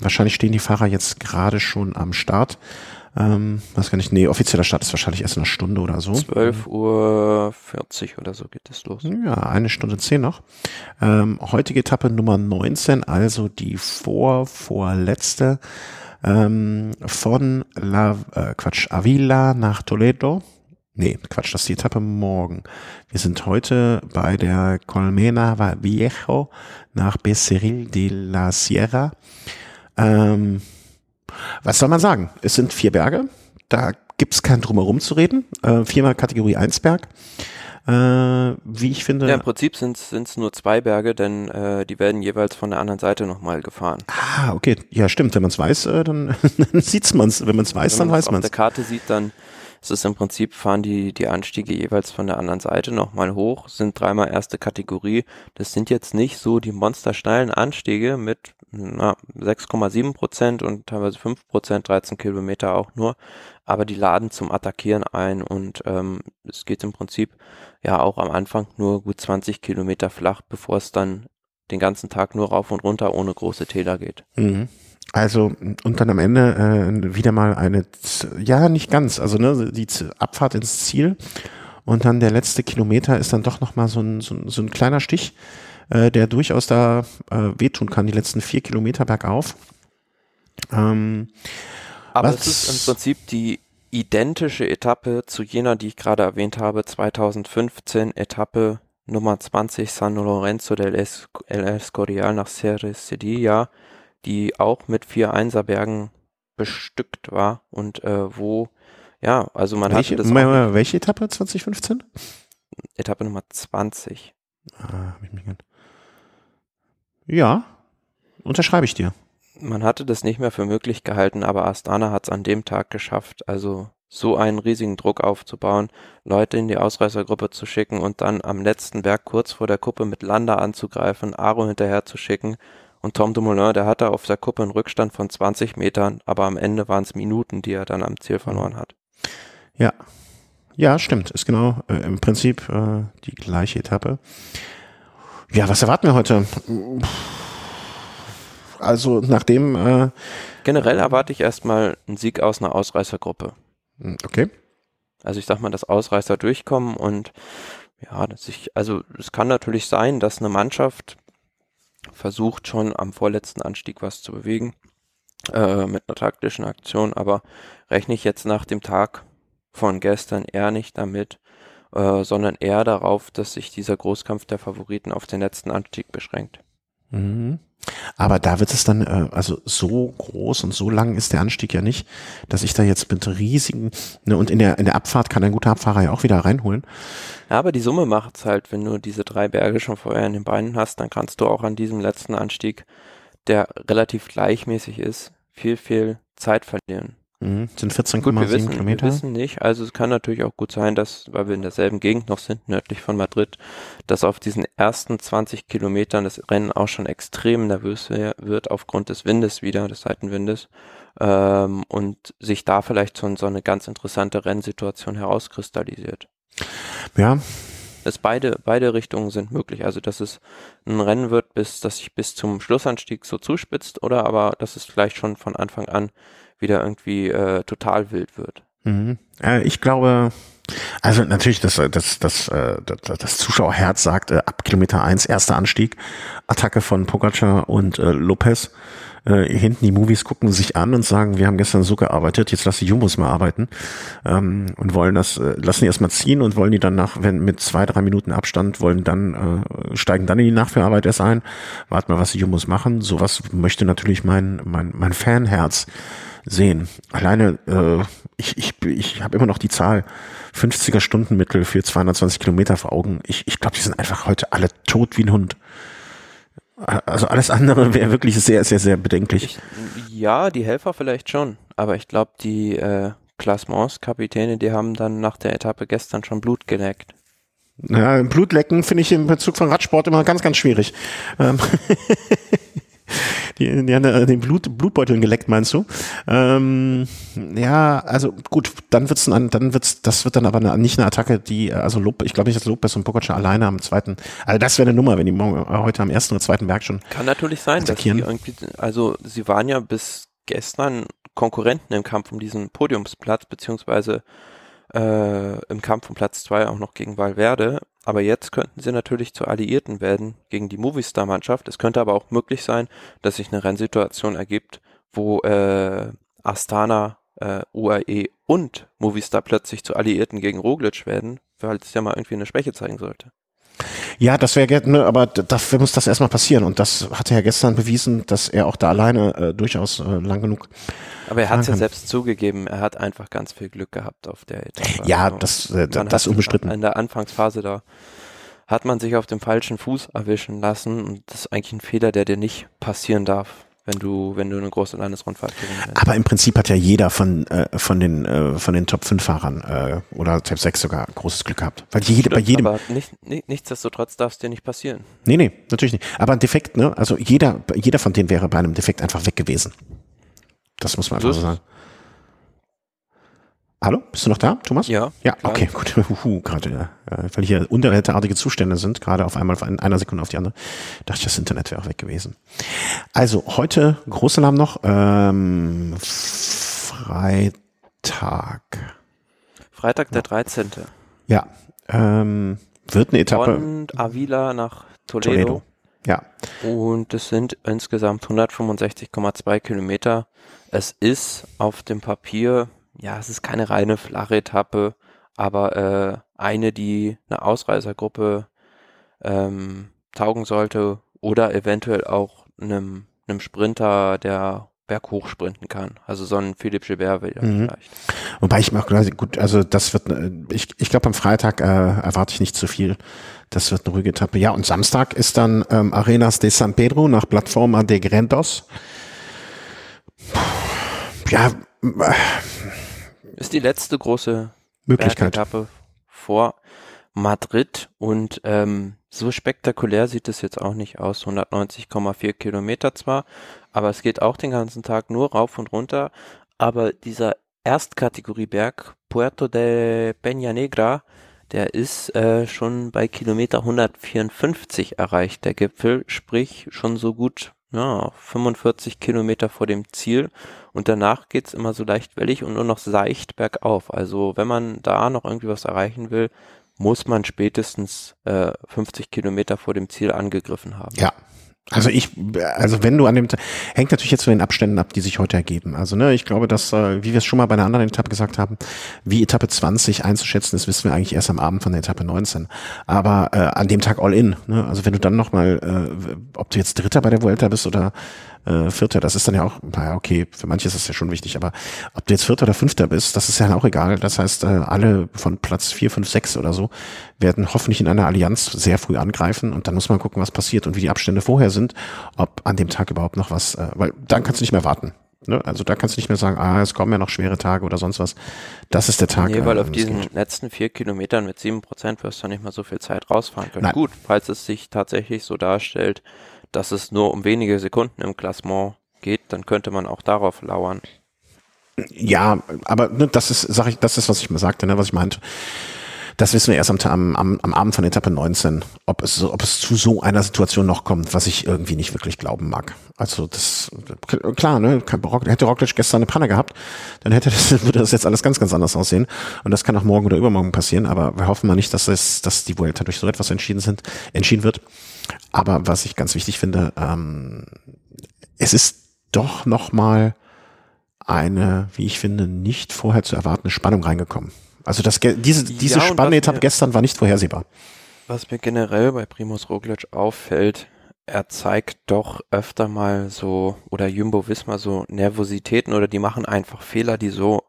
Wahrscheinlich stehen die Fahrer jetzt gerade schon am Start. Ähm, weiß gar nicht, nee, offizieller Start ist wahrscheinlich erst in einer Stunde oder so. 12 Uhr 40 oder so geht es los. Ja, eine Stunde zehn noch. Ähm, heutige Etappe Nummer 19, also die vor, vorletzte ähm, von La, äh, Quatsch, Avila nach Toledo. Nee, Quatsch, das ist die Etappe morgen. Wir sind heute bei der Colmena Viejo nach Becerril de la Sierra. Ähm, was soll man sagen? Es sind vier Berge. Da gibt's kein Drumherum zu reden. Äh, viermal Kategorie 1 Berg. Äh, wie ich finde. Ja, im Prinzip sind es nur zwei Berge, denn äh, die werden jeweils von der anderen Seite nochmal gefahren. Ah, okay. Ja, stimmt. Wenn man es weiß, äh, dann, <laughs> dann sieht's man's. Wenn man es weiß, Wenn dann weiß man man's. auf der Karte sieht, dann ist es im Prinzip, fahren die, die Anstiege jeweils von der anderen Seite nochmal hoch, sind dreimal erste Kategorie. Das sind jetzt nicht so die monstersteilen Anstiege mit na, 6,7 Prozent und teilweise 5 Prozent, 13 Kilometer auch nur, aber die laden zum Attackieren ein und ähm, es geht im Prinzip ja auch am Anfang nur gut 20 Kilometer flach, bevor es dann den ganzen Tag nur rauf und runter ohne große Täler geht. Mhm. Also und dann am Ende äh, wieder mal eine, ja nicht ganz, also ne, die Abfahrt ins Ziel und dann der letzte Kilometer ist dann doch noch mal so ein, so ein, so ein kleiner Stich, äh, der durchaus da äh, wehtun kann, die letzten vier Kilometer bergauf. Ähm, Aber es ist im Prinzip die identische Etappe zu jener, die ich gerade erwähnt habe, 2015 Etappe Nummer 20 San Lorenzo del Es- El Escorial nach Serre Sevilla, die auch mit vier Einserbergen bestückt war und äh, wo, ja, also man welche, hatte das auch Moment, welche Etappe 2015? Etappe Nummer 20. Ah, hab ich mich gern- ja, unterschreibe ich dir. Man hatte das nicht mehr für möglich gehalten, aber Astana hat es an dem Tag geschafft, also so einen riesigen Druck aufzubauen, Leute in die Ausreißergruppe zu schicken und dann am letzten Berg kurz vor der Kuppe mit Landa anzugreifen, Aro hinterher zu schicken. Und Tom Dumoulin, der hatte auf der Kuppe einen Rückstand von 20 Metern, aber am Ende waren es Minuten, die er dann am Ziel verloren hat. Ja. Ja, stimmt. Ist genau äh, im Prinzip äh, die gleiche Etappe. Ja, was erwarten wir heute? Also nachdem, äh, Generell erwarte ich erstmal einen Sieg aus einer Ausreißergruppe. okay. Also ich sag mal, dass Ausreißer durchkommen und ja, dass ich, also es kann natürlich sein, dass eine Mannschaft versucht schon am vorletzten Anstieg was zu bewegen äh, mit einer taktischen Aktion, aber rechne ich jetzt nach dem Tag von gestern eher nicht damit, äh, sondern eher darauf, dass sich dieser Großkampf der Favoriten auf den letzten Anstieg beschränkt. Mhm. Aber da wird es dann, äh, also so groß und so lang ist der Anstieg ja nicht, dass ich da jetzt mit riesigen, ne, und in der, in der Abfahrt kann ein guter Abfahrer ja auch wieder reinholen. Ja, aber die Summe macht's halt, wenn du diese drei Berge schon vorher in den Beinen hast, dann kannst du auch an diesem letzten Anstieg, der relativ gleichmäßig ist, viel, viel Zeit verlieren. Mhm. Sind Gut, wir 14,7 wissen, wir Kilometer. wissen nicht, also es kann natürlich auch gut sein, dass, weil wir in derselben Gegend noch sind, nördlich von Madrid, dass auf diesen ersten 20 Kilometern das Rennen auch schon extrem nervös wird aufgrund des Windes wieder, des Seitenwindes, ähm, und sich da vielleicht so, so eine ganz interessante Rennsituation herauskristallisiert. Ja, Es beide, beide Richtungen sind möglich. Also, dass es ein Rennen wird, bis, dass sich bis zum Schlussanstieg so zuspitzt, oder aber, dass es vielleicht schon von Anfang an wieder irgendwie äh, total wild wird. Mhm. Äh, ich glaube, also natürlich, das, das, das, äh, das, das Zuschauerherz sagt, äh, ab Kilometer eins erster Anstieg, Attacke von Pogacar und äh, Lopez. Äh, hinten die Movies gucken sich an und sagen, wir haben gestern so gearbeitet, jetzt lass die Jumbos mal arbeiten ähm, und wollen das, äh, lassen die erstmal ziehen und wollen die dann nach, wenn mit zwei, drei Minuten Abstand, wollen dann, äh, steigen dann in die Nachführarbeit erst ein, warten mal, was die Jumbos machen. Sowas möchte natürlich mein, mein, mein Fanherz sehen. Alleine, äh, ich, ich, ich habe immer noch die Zahl 50er Stundenmittel für 220 Kilometer vor Augen. Ich, ich glaube, die sind einfach heute alle tot wie ein Hund. Also alles andere wäre wirklich sehr, sehr, sehr bedenklich. Ich, ja, die Helfer vielleicht schon, aber ich glaube, die äh, Klassements-Kapitäne, die haben dann nach der Etappe gestern schon Blut geleckt. Ja, Blutlecken finde ich im Bezug von Radsport immer ganz, ganz schwierig. Ähm, <laughs> die, die haben äh, den Blut, Blutbeuteln geleckt, meinst du? Ähm, ja, also gut, dann wird's ein, dann wird's, das wird dann aber eine, nicht eine Attacke, die, also Lob, ich glaube nicht, dass Lopez und Pogacar alleine am zweiten, also das wäre eine Nummer, wenn die morgen, äh, heute am ersten oder zweiten Berg schon. Kann natürlich sein, dass die irgendwie, also sie waren ja bis gestern Konkurrenten im Kampf um diesen Podiumsplatz, beziehungsweise äh, im Kampf um Platz zwei auch noch gegen Valverde. Aber jetzt könnten sie natürlich zu Alliierten werden gegen die Movistar-Mannschaft. Es könnte aber auch möglich sein, dass sich eine Rennsituation ergibt, wo äh, Astana, äh, UAE und Movistar plötzlich zu Alliierten gegen Roglic werden, weil es ja mal irgendwie eine Schwäche zeigen sollte. Ja, das wäre, ne, aber dafür muss das erstmal passieren. Und das hat er ja gestern bewiesen, dass er auch da alleine äh, durchaus äh, lang genug. Aber er hat es ja selbst zugegeben, er hat einfach ganz viel Glück gehabt auf der Etappe. Ja, also, das, äh, das unbestritten. In der Anfangsphase da hat man sich auf dem falschen Fuß erwischen lassen und das ist eigentlich ein Fehler, der dir nicht passieren darf wenn du, wenn du eine große Landesrundfahrt gewinnst. Aber im Prinzip hat ja jeder von, äh, von den, äh, von den Top 5 Fahrern, äh, oder Top 6 sogar großes Glück gehabt. Weil jede, Stimmt, bei jedem. Aber nicht, nicht, nichtsdestotrotz darf es dir nicht passieren. Nee, nee, natürlich nicht. Aber ein Defekt, ne? Also jeder, jeder von denen wäre bei einem Defekt einfach weg gewesen. Das muss man einfach so sagen. Hallo, bist du noch da, Thomas? Ja. Ja, klar. okay, gut. <laughs> Uhu, gerade, äh, weil hier unterweltartige Zustände sind, gerade auf einmal von einer Sekunde auf die andere, dachte ich, das Internet wäre auch weg gewesen. Also heute große Namen noch, ähm, Freitag. Freitag der 13. Ja, ähm, wird eine Etappe. Und Avila nach Toledo. Toledo. Ja. Und es sind insgesamt 165,2 Kilometer. Es ist auf dem Papier ja, es ist keine reine flache Etappe, aber äh, eine, die eine Ausreißergruppe ähm, taugen sollte oder eventuell auch einem, einem Sprinter, der berghoch sprinten kann. Also so ein Philipp Gilbert will mhm. vielleicht. Wobei ich mir auch gut, also das wird, äh, ich, ich glaube am Freitag äh, erwarte ich nicht zu viel. Das wird eine ruhige Etappe. Ja, und Samstag ist dann ähm, Arenas de San Pedro nach Plataforma de Grendos. Ja, äh, ist die letzte große Möglichkeit. Etappe vor Madrid und ähm, so spektakulär sieht es jetzt auch nicht aus. 190,4 Kilometer zwar, aber es geht auch den ganzen Tag nur rauf und runter. Aber dieser Erstkategorieberg Puerto de Peña Negra, der ist äh, schon bei Kilometer 154 erreicht, der Gipfel, sprich schon so gut ja, 45 Kilometer vor dem Ziel und danach geht's immer so leicht wellig und nur noch seicht bergauf. Also wenn man da noch irgendwie was erreichen will, muss man spätestens äh, 50 Kilometer vor dem Ziel angegriffen haben. Ja, also ich, also wenn du an dem, hängt natürlich jetzt von den Abständen ab, die sich heute ergeben. Also ne, ich glaube, dass, äh, wie wir es schon mal bei einer anderen Etappe gesagt haben, wie Etappe 20 einzuschätzen das wissen wir eigentlich erst am Abend von der Etappe 19. Aber äh, an dem Tag all in. Ne? Also wenn du dann nochmal, äh, ob du jetzt Dritter bei der Vuelta bist oder äh, Vierter, das ist dann ja auch, naja, okay, für manche ist das ja schon wichtig, aber ob du jetzt Vierter oder Fünfter bist, das ist ja auch egal. Das heißt, äh, alle von Platz vier, fünf, sechs oder so werden hoffentlich in einer Allianz sehr früh angreifen und dann muss man gucken, was passiert und wie die Abstände vorher sind, ob an dem Tag überhaupt noch was, äh, weil dann kannst du nicht mehr warten. Ne? Also da kannst du nicht mehr sagen, ah, es kommen ja noch schwere Tage oder sonst was. Das ist der Tag. Nee, weil äh, auf diesen geht. letzten vier Kilometern mit sieben Prozent wirst du nicht mehr so viel Zeit rausfahren können. Nein. Gut, falls es sich tatsächlich so darstellt, dass es nur um wenige Sekunden im Klassement geht, dann könnte man auch darauf lauern. Ja, aber ne, das ist, sag ich, das ist, was ich mal sagte, ne, was ich meinte. Das wissen wir erst am, am, am Abend von Etappe 19, ob es, ob es zu so einer Situation noch kommt, was ich irgendwie nicht wirklich glauben mag. Also das, klar, ne, hätte Roglic gestern eine Panne gehabt, dann hätte das, <laughs> würde das jetzt alles ganz, ganz anders aussehen. Und das kann auch morgen oder übermorgen passieren, aber wir hoffen mal nicht, dass es, dass die Vuelta durch so etwas entschieden sind, entschieden wird. Aber was ich ganz wichtig finde, ähm, es ist doch nochmal eine, wie ich finde, nicht vorher zu erwartende Spannung reingekommen. Also das, diese, diese ja, spannende Etappe gestern war nicht vorhersehbar. Was mir generell bei Primus Roglic auffällt, er zeigt doch öfter mal so, oder Jumbo Wismar so Nervositäten oder die machen einfach Fehler, die so,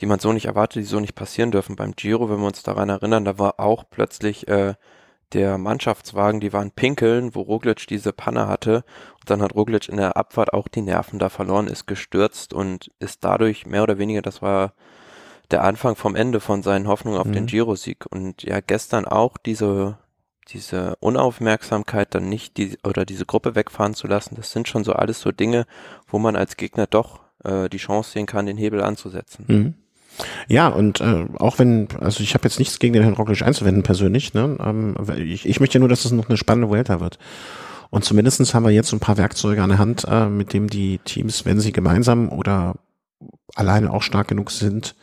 die man so nicht erwartet, die so nicht passieren dürfen. Beim Giro, wenn wir uns daran erinnern, da war auch plötzlich äh, der Mannschaftswagen, die waren pinkeln, wo Roglic diese Panne hatte. Und dann hat Roglic in der Abfahrt auch die Nerven da verloren, ist gestürzt und ist dadurch mehr oder weniger, das war der Anfang vom Ende von seinen Hoffnungen auf mhm. den Giro-Sieg. Und ja, gestern auch diese, diese Unaufmerksamkeit, dann nicht die, oder diese Gruppe wegfahren zu lassen, das sind schon so alles so Dinge, wo man als Gegner doch äh, die Chance sehen kann, den Hebel anzusetzen. Mhm. Ja, und äh, auch wenn, also ich habe jetzt nichts gegen den Herrn Roglic einzuwenden persönlich, ne? Ähm, ich, ich möchte nur, dass es noch eine spannende Vuelta wird. Und zumindestens haben wir jetzt ein paar Werkzeuge an der Hand, äh, mit dem die Teams, wenn sie gemeinsam oder alleine auch stark genug sind,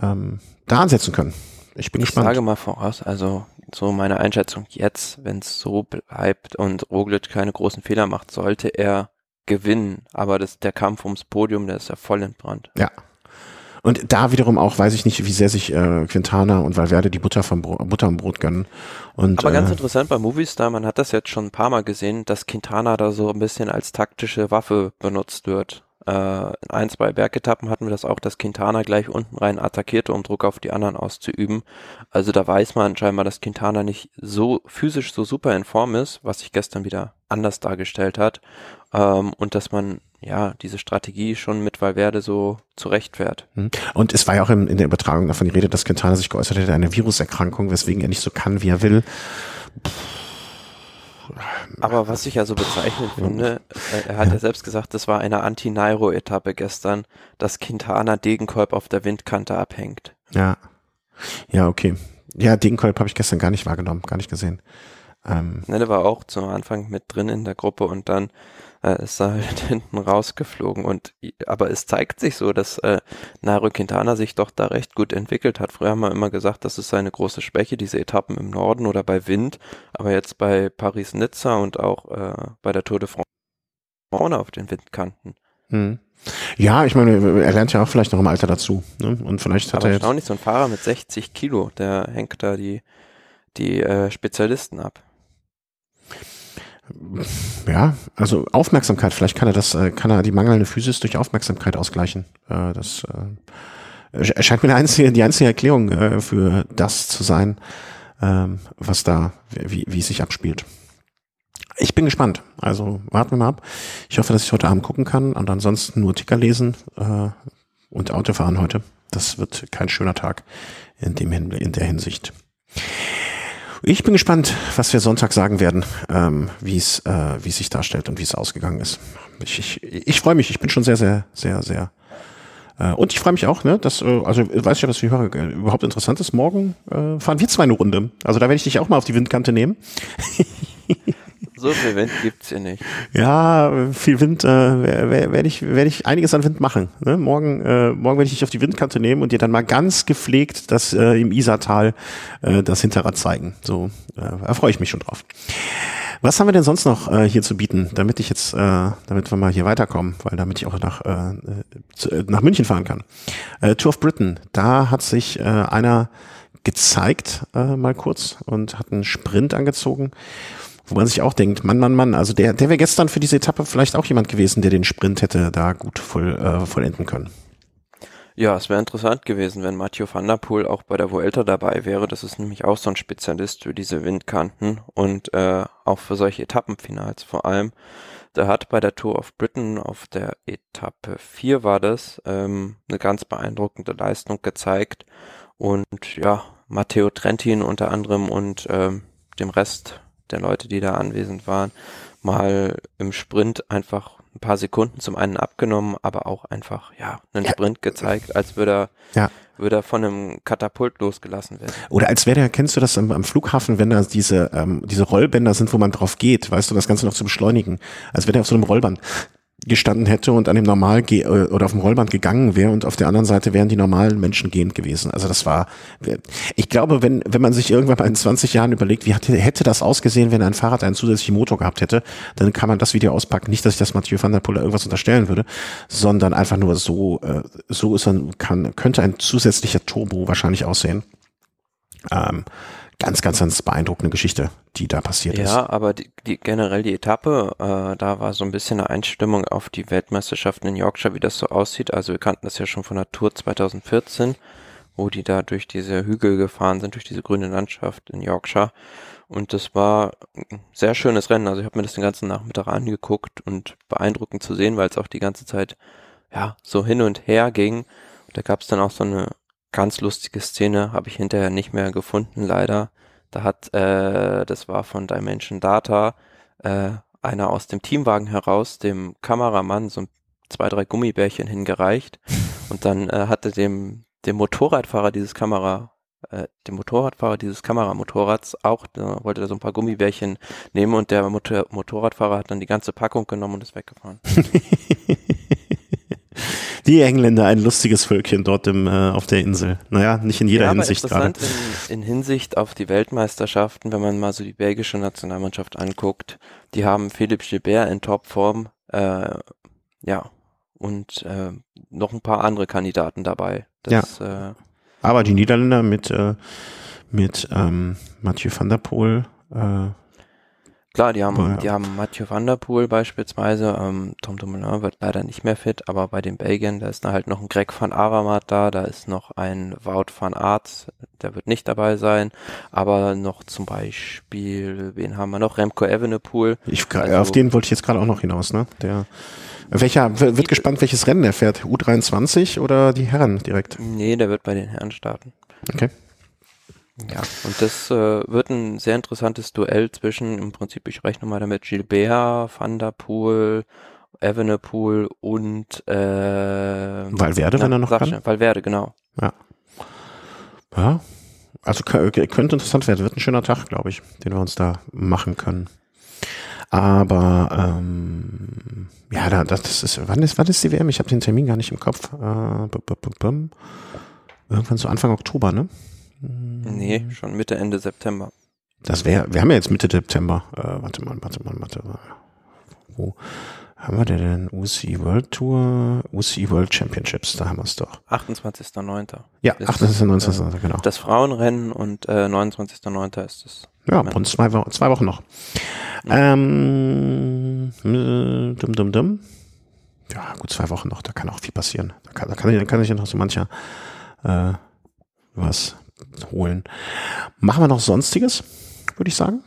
ähm, da ansetzen können. Ich bin Ich gespannt. sage mal voraus, also so meine Einschätzung jetzt, wenn es so bleibt und Roglic keine großen Fehler macht, sollte er gewinnen. Aber das, der Kampf ums Podium, der ist ja voll entbrannt. Ja. Und da wiederum auch weiß ich nicht, wie sehr sich äh, Quintana und Valverde die Butter vom Bro Butter im Brot gönnen. Und, Aber ganz äh, interessant bei Movistar, man hat das jetzt schon ein paar Mal gesehen, dass Quintana da so ein bisschen als taktische Waffe benutzt wird. Äh, in ein, zwei Bergetappen hatten wir das auch, dass Quintana gleich unten rein attackierte, um Druck auf die anderen auszuüben. Also da weiß man scheinbar, dass Quintana nicht so physisch so super in Form ist, was sich gestern wieder anders dargestellt hat. Ähm, und dass man ja diese Strategie schon mit Valverde so zurechtfährt. hm. Und es war ja auch in, in der Übertragung davon die Rede, dass Quintana sich geäußert hätte, eine Viruserkrankung, weswegen er nicht so kann, wie er will. Aber was ich ja so bezeichnend finde, äh, er hat ja selbst gesagt, das war eine Anti-Nairo-Etappe gestern, dass Quintana Degenkolb auf der Windkante abhängt. Ja. Ja, okay. Ja, Degenkolb habe ich gestern gar nicht wahrgenommen, gar nicht gesehen. Ähm, Ne, der war auch zum Anfang mit drin in der Gruppe und dann äh, ist er halt hinten rausgeflogen. Und aber es zeigt sich so, dass äh, Nairo Quintana sich doch da recht gut entwickelt hat. Früher haben wir immer gesagt, das ist seine große Schwäche, diese Etappen im Norden oder bei Wind. Aber jetzt bei Paris-Nizza und auch äh, bei der Tour de France vorne auf den Windkanten. hm. Ja, ich meine, er lernt ja auch vielleicht noch im Alter dazu. Ne? Und vielleicht hat Aber er jetzt. erstaunlich, so ein Fahrer mit 60 Kilo, der hängt da die, die äh, Spezialisten ab. Ja, also Aufmerksamkeit, vielleicht kann er das, äh, kann er die mangelnde Physis durch Aufmerksamkeit ausgleichen. Äh, Das äh, ersch- erscheint mir die einzige, die einzige Erklärung für das zu sein, ähm, was da, wie, wie es sich abspielt. Ich bin gespannt. Also warten wir mal ab. Ich hoffe, dass ich heute Abend gucken kann und ansonsten nur Ticker lesen und Auto fahren heute. Das wird kein schöner Tag in, dem in der Hinsicht. Ich bin gespannt, was wir Sonntag sagen werden, ähm, wie es äh, wie es sich darstellt und wie es ausgegangen ist. Ich, ich, ich freue mich. Ich bin schon sehr, sehr, sehr, sehr. Äh, und ich freue mich auch, ne, dass, äh, also weiß ich ja, was für Hörer äh, überhaupt interessant ist. Morgen äh, fahren wir zwei eine Runde. Also da werde ich dich auch mal auf die Windkante nehmen. <laughs> So viel Wind gibt's hier nicht. Ja, viel Wind, äh, werde ich, werde ich einiges an Wind machen. Ne? Morgen, äh, morgen werde ich dich auf die Windkante nehmen und dir dann mal ganz gepflegt das äh, im Isartal äh, das Hinterrad zeigen. So, äh, da freue ich mich schon drauf. Was haben wir denn sonst noch äh, hier zu bieten, damit ich jetzt, äh, damit wir mal hier weiterkommen, weil damit ich auch nach äh, zu, äh, nach München fahren kann. Äh, Tour of Britain, da hat sich äh, einer gezeigt, äh, mal kurz und hat einen Sprint angezogen wo man sich auch denkt, Mann, Mann, Mann, also der, der wäre gestern für diese Etappe vielleicht auch jemand gewesen, der den Sprint hätte da gut voll, äh, vollenden können. Ja, es wäre interessant gewesen, wenn Mathieu van der Poel auch bei der Vuelta dabei wäre. Das ist nämlich auch so ein Spezialist für diese Windkanten und äh, auch für solche Etappenfinals vor allem. Der hat bei der Tour of Britain auf der Etappe 4 war das, ähm, eine ganz beeindruckende Leistung gezeigt. Und ja, Matteo Trentin unter anderem und ähm, dem Rest der Leute, die da anwesend waren, mal im Sprint einfach ein paar Sekunden zum einen abgenommen, aber auch einfach, ja, einen Ja. Sprint gezeigt, als würde er, Ja. würde er von einem Katapult losgelassen werden. Oder als wäre der, kennst du das am, am Flughafen, wenn da diese, ähm, diese Rollbänder sind, wo man drauf geht, weißt du, das Ganze noch zu beschleunigen. Als wenn er auf so einem Rollband gestanden hätte und an dem normal äh, oder auf dem Rollband gegangen wäre und auf der anderen Seite wären die normalen Menschen gehend gewesen. Also das war, ich glaube, wenn, wenn man sich irgendwann mal in 20 Jahren überlegt, wie hat, hätte das ausgesehen, wenn ein Fahrrad einen zusätzlichen Motor gehabt hätte, dann kann man das Video auspacken. Nicht, dass ich das Mathieu van der Poel irgendwas unterstellen würde, sondern einfach nur so, äh, so ist ein, kann, könnte ein zusätzlicher Turbo wahrscheinlich aussehen. Ähm, ganz, ganz, ganz beeindruckende Geschichte, die da passiert ist. Ja, aber die, die generell die Etappe, äh, da war so ein bisschen eine Einstimmung auf die Weltmeisterschaften in Yorkshire, wie das so aussieht. Also wir kannten das ja schon von der Tour 2014, wo die da durch diese Hügel gefahren sind, durch diese grüne Landschaft in Yorkshire. Und das war ein sehr schönes Rennen. Also ich habe mir das den ganzen Nachmittag angeguckt und beeindruckend zu sehen, weil es auch die ganze Zeit ja so hin und her ging. Da gab es dann auch so eine ganz lustige Szene, habe ich hinterher nicht mehr gefunden, leider. Da hat, äh, das war von Dimension Data, äh, einer aus dem Teamwagen heraus, dem Kameramann, so zwei, drei Gummibärchen hingereicht. <laughs> Und dann äh, hatte dem, dem Motorradfahrer dieses Kamera, äh, dem Motorradfahrer dieses Kameramotorrads auch, da wollte er so ein paar Gummibärchen nehmen und der Motor Motorradfahrer hat dann die ganze Packung genommen und ist weggefahren. <laughs> Die Engländer, ein lustiges Völkchen dort im, äh, auf der Insel. Naja, nicht in jeder ja, Hinsicht gerade. In, in Hinsicht auf die Weltmeisterschaften, wenn man mal so die belgische Nationalmannschaft anguckt, die haben Philipp Gilbert in Topform, äh, ja, und äh, noch ein paar andere Kandidaten dabei. Das, ja. Äh, Aber die Niederländer mit, äh, mit ähm, Mathieu van der Poel, äh, Klar, die haben, ja. die haben Mathieu van der Poel beispielsweise, ähm, Tom Dumoulin wird leider nicht mehr fit, aber bei den Belgiern, da ist da halt noch ein Greg van Avermaet da, da ist noch ein Wout van Aert, der wird nicht dabei sein, aber noch zum Beispiel, wen haben wir noch? Remco Evenepoel. Ich, also, auf den wollte ich jetzt gerade auch noch hinaus, ne? Der, welcher, wird gespannt, welches Rennen er fährt? U23 oder die Herren direkt? Nee, der wird bei den Herren starten. Okay. Ja, und das äh, wird ein sehr interessantes Duell zwischen, im Prinzip, ich rechne mal damit, Gilbert, Van der Poel, Evenepoel und äh, Valverde, na, wenn er noch kann. Schnell, Valverde, genau. Ja. Ja, also könnte interessant werden. Wird ein schöner Tag, glaube ich, den wir uns da machen können. Aber ähm, ja, da, das ist wann ist wann ist die WM? Ich habe den Termin gar nicht im Kopf. Äh, Irgendwann so Anfang Oktober, ne? Nee, schon Mitte, Ende September. Das wäre, wir haben ja jetzt Mitte September. Äh, warte mal, warte mal, warte mal. Wo haben wir denn? UCI World Tour, UCI World Championships, da haben wir es doch. 28.09. Ja, 28.09. Äh, genau. Das Frauenrennen und äh, 29.09. ist es. Ja, und zwei, zwei Wochen noch. Ja. Ähm, äh, dum, dum, dum. Ja, gut, zwei Wochen noch, da kann auch viel passieren. Da kann, da kann, da kann sich ja noch so mancher äh, was holen. Machen wir noch Sonstiges, würde ich sagen.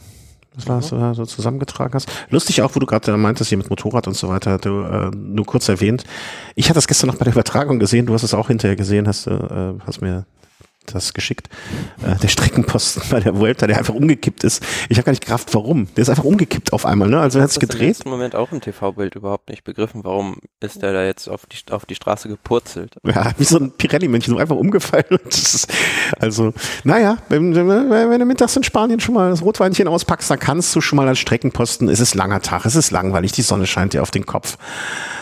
Das war, was du so zusammengetragen hast. Lustig auch, wo du gerade meintest, hier mit Motorrad und so weiter, du äh, nur kurz erwähnt. Ich hatte das gestern noch bei der Übertragung gesehen, du hast es auch hinterher gesehen, hast, äh, hast mir das geschickt. Äh, der Streckenposten bei der Vuelta, der einfach umgekippt ist. Ich habe gar nicht gerafft, warum. Der ist einfach umgekippt auf einmal, ne? Also er hat es gedreht. Ich habe im Moment auch im TV-Bild überhaupt nicht begriffen, warum ist der da jetzt auf die, auf die Straße gepurzelt. Ja, <laughs> wie so ein Pirelli-Männchen, so einfach umgefallen. Also, naja, wenn, wenn, du mittags in Spanien schon mal das Rotweinchen auspackst, dann kannst du schon mal als Streckenposten, es ist langer Tag, es ist langweilig, die Sonne scheint dir auf den Kopf.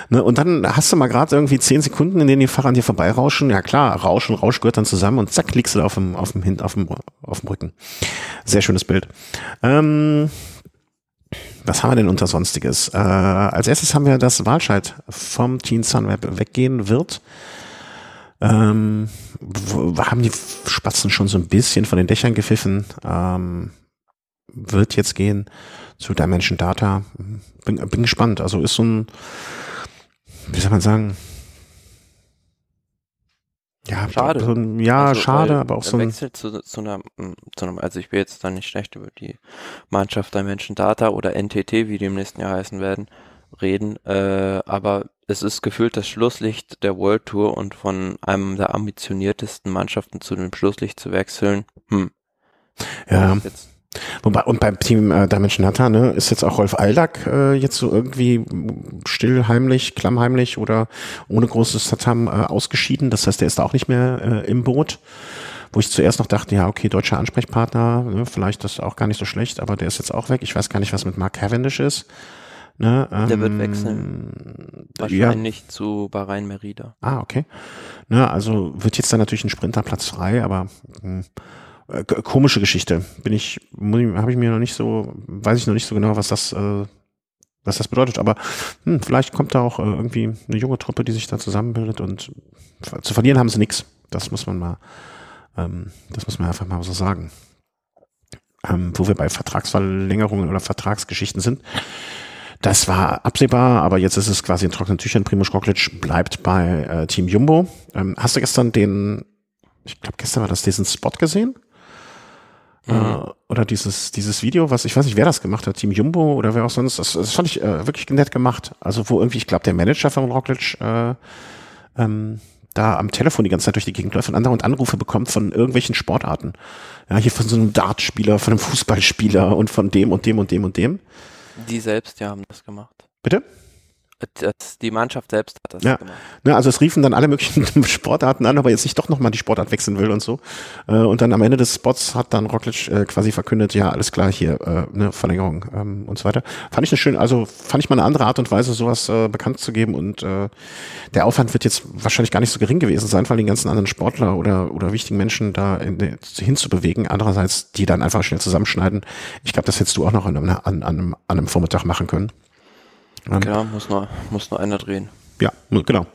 Ne? Und dann hast du mal gerade irgendwie zehn Sekunden, in denen die Fahrer an dir vorbeirauschen. Ja klar, Rausch und Rausch gehört dann zusammen und zack, liegst du da auf dem, auf dem, auf dem, auf dem Rücken. Sehr schönes Bild. Ähm, was haben wir denn unter Sonstiges? Äh, als erstes haben wir, dass Walscheid vom Teen Sunweb weggehen wird. Ähm, haben die Spatzen schon so ein bisschen von den Dächern gepfiffen. Ähm, wird jetzt gehen zu Dimension Data. Bin, bin gespannt. Also ist so ein wie soll man sagen? Ja, schade. So ein, ja, also, schade, aber auch so ein Wechsel zu, zu, einer, zu einem, also ich will jetzt da nicht schlecht über die Mannschaft der Menschen Data oder NTT, wie die im nächsten Jahr heißen werden, reden, äh, aber es ist gefühlt das Schlusslicht der World Tour und von einem der ambitioniertesten Mannschaften zu dem Schlusslicht zu wechseln, hm. Ja. Jetzt Wobei, und beim Team äh, Dimension Hatter, ne, ist jetzt auch Rolf Aldag äh, jetzt so irgendwie still, heimlich, klammheimlich oder ohne großes Tatam äh, ausgeschieden. Das heißt, der ist auch nicht mehr äh, im Boot. Wo ich zuerst noch dachte, ja, okay, deutscher Ansprechpartner, ne, vielleicht das auch gar nicht so schlecht, aber der ist jetzt auch weg. Ich weiß gar nicht, was mit Mark Cavendish ist. Ne, ähm, der wird wechseln. Wahrscheinlich ja. zu Bahrain Merida. Ah, okay. Ne, also wird jetzt dann natürlich ein Sprinterplatz frei, aber mh, hm, äh, komische Geschichte. Bin ich, habe ich mir noch nicht so, weiß ich noch nicht so genau, was das, äh, was das bedeutet. Aber hm, vielleicht kommt da auch äh, irgendwie eine junge Truppe, die sich da zusammenbildet und zu verlieren haben sie nichts. Das muss man mal, ähm, das muss man einfach mal so sagen. Ähm, wo wir bei Vertragsverlängerungen oder Vertragsgeschichten sind. Das war absehbar, aber jetzt ist es quasi in trockenen Tüchern. Primo Roglic bleibt bei äh, Team Jumbo. Ähm, hast du gestern den, ich glaube gestern war das, diesen Spot gesehen? Mhm. Äh, oder dieses, dieses Video, was ich weiß nicht, wer das gemacht hat, Team Jumbo oder wer auch sonst, das, das fand ich äh, wirklich nett gemacht. Also wo irgendwie, ich glaube, der Manager von Roglic äh, ähm, da am Telefon die ganze Zeit durch die Gegend läuft und andere und Anrufe bekommt von irgendwelchen Sportarten. Ja, hier von so einem Dartspieler, von einem Fußballspieler und von dem und dem und dem und dem. Die selbst, ja, haben das gemacht. Bitte? Das, die Mannschaft selbst hat das ja. gemacht. Ja, also es riefen dann alle möglichen <laughs> Sportarten an, aber jetzt nicht doch nochmal die Sportart wechseln will und so. Äh, und dann am Ende des Spots hat dann Roglic äh, quasi verkündet, ja, alles klar, hier, äh, eine Verlängerung ähm, und so weiter. Fand ich eine schöne, also fand ich mal eine andere Art und Weise, sowas äh, bekannt zu geben und äh, der Aufwand wird jetzt wahrscheinlich gar nicht so gering gewesen sein, weil den ganzen anderen Sportler oder, oder wichtigen Menschen da in, hinzubewegen. Andererseits, die dann einfach schnell zusammenschneiden. Ich glaube, das hättest du auch noch an einem, an, an, einem, an einem Vormittag machen können. Ähm, genau, muss nur, muss nur einer drehen. Ja, genau.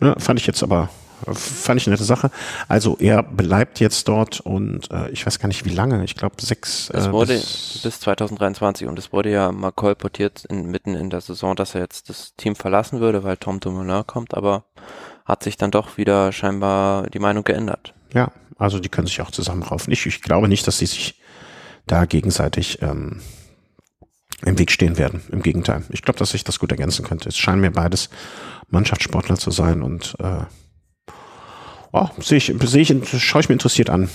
Ne, fand ich jetzt aber, fand ich eine nette Sache. Also er bleibt jetzt dort und äh, ich weiß gar nicht wie lange, ich glaube sechs. Es äh, wurde bis, bis 2023 und es wurde ja mal kolportiert in, mitten in der Saison, dass er jetzt das Team verlassen würde, weil Tom Dumoulin kommt, aber hat sich dann doch wieder scheinbar die Meinung geändert. Ja, also die können sich auch zusammenraufen. Ich, ich glaube nicht, dass sie sich da gegenseitig ähm, im Weg stehen werden. Im Gegenteil. Ich glaube, dass sich das gut ergänzen könnte. Es scheinen mir beides Mannschaftssportler zu sein und äh, oh, sehe ich, sehe ich, schaue ich mir interessiert an.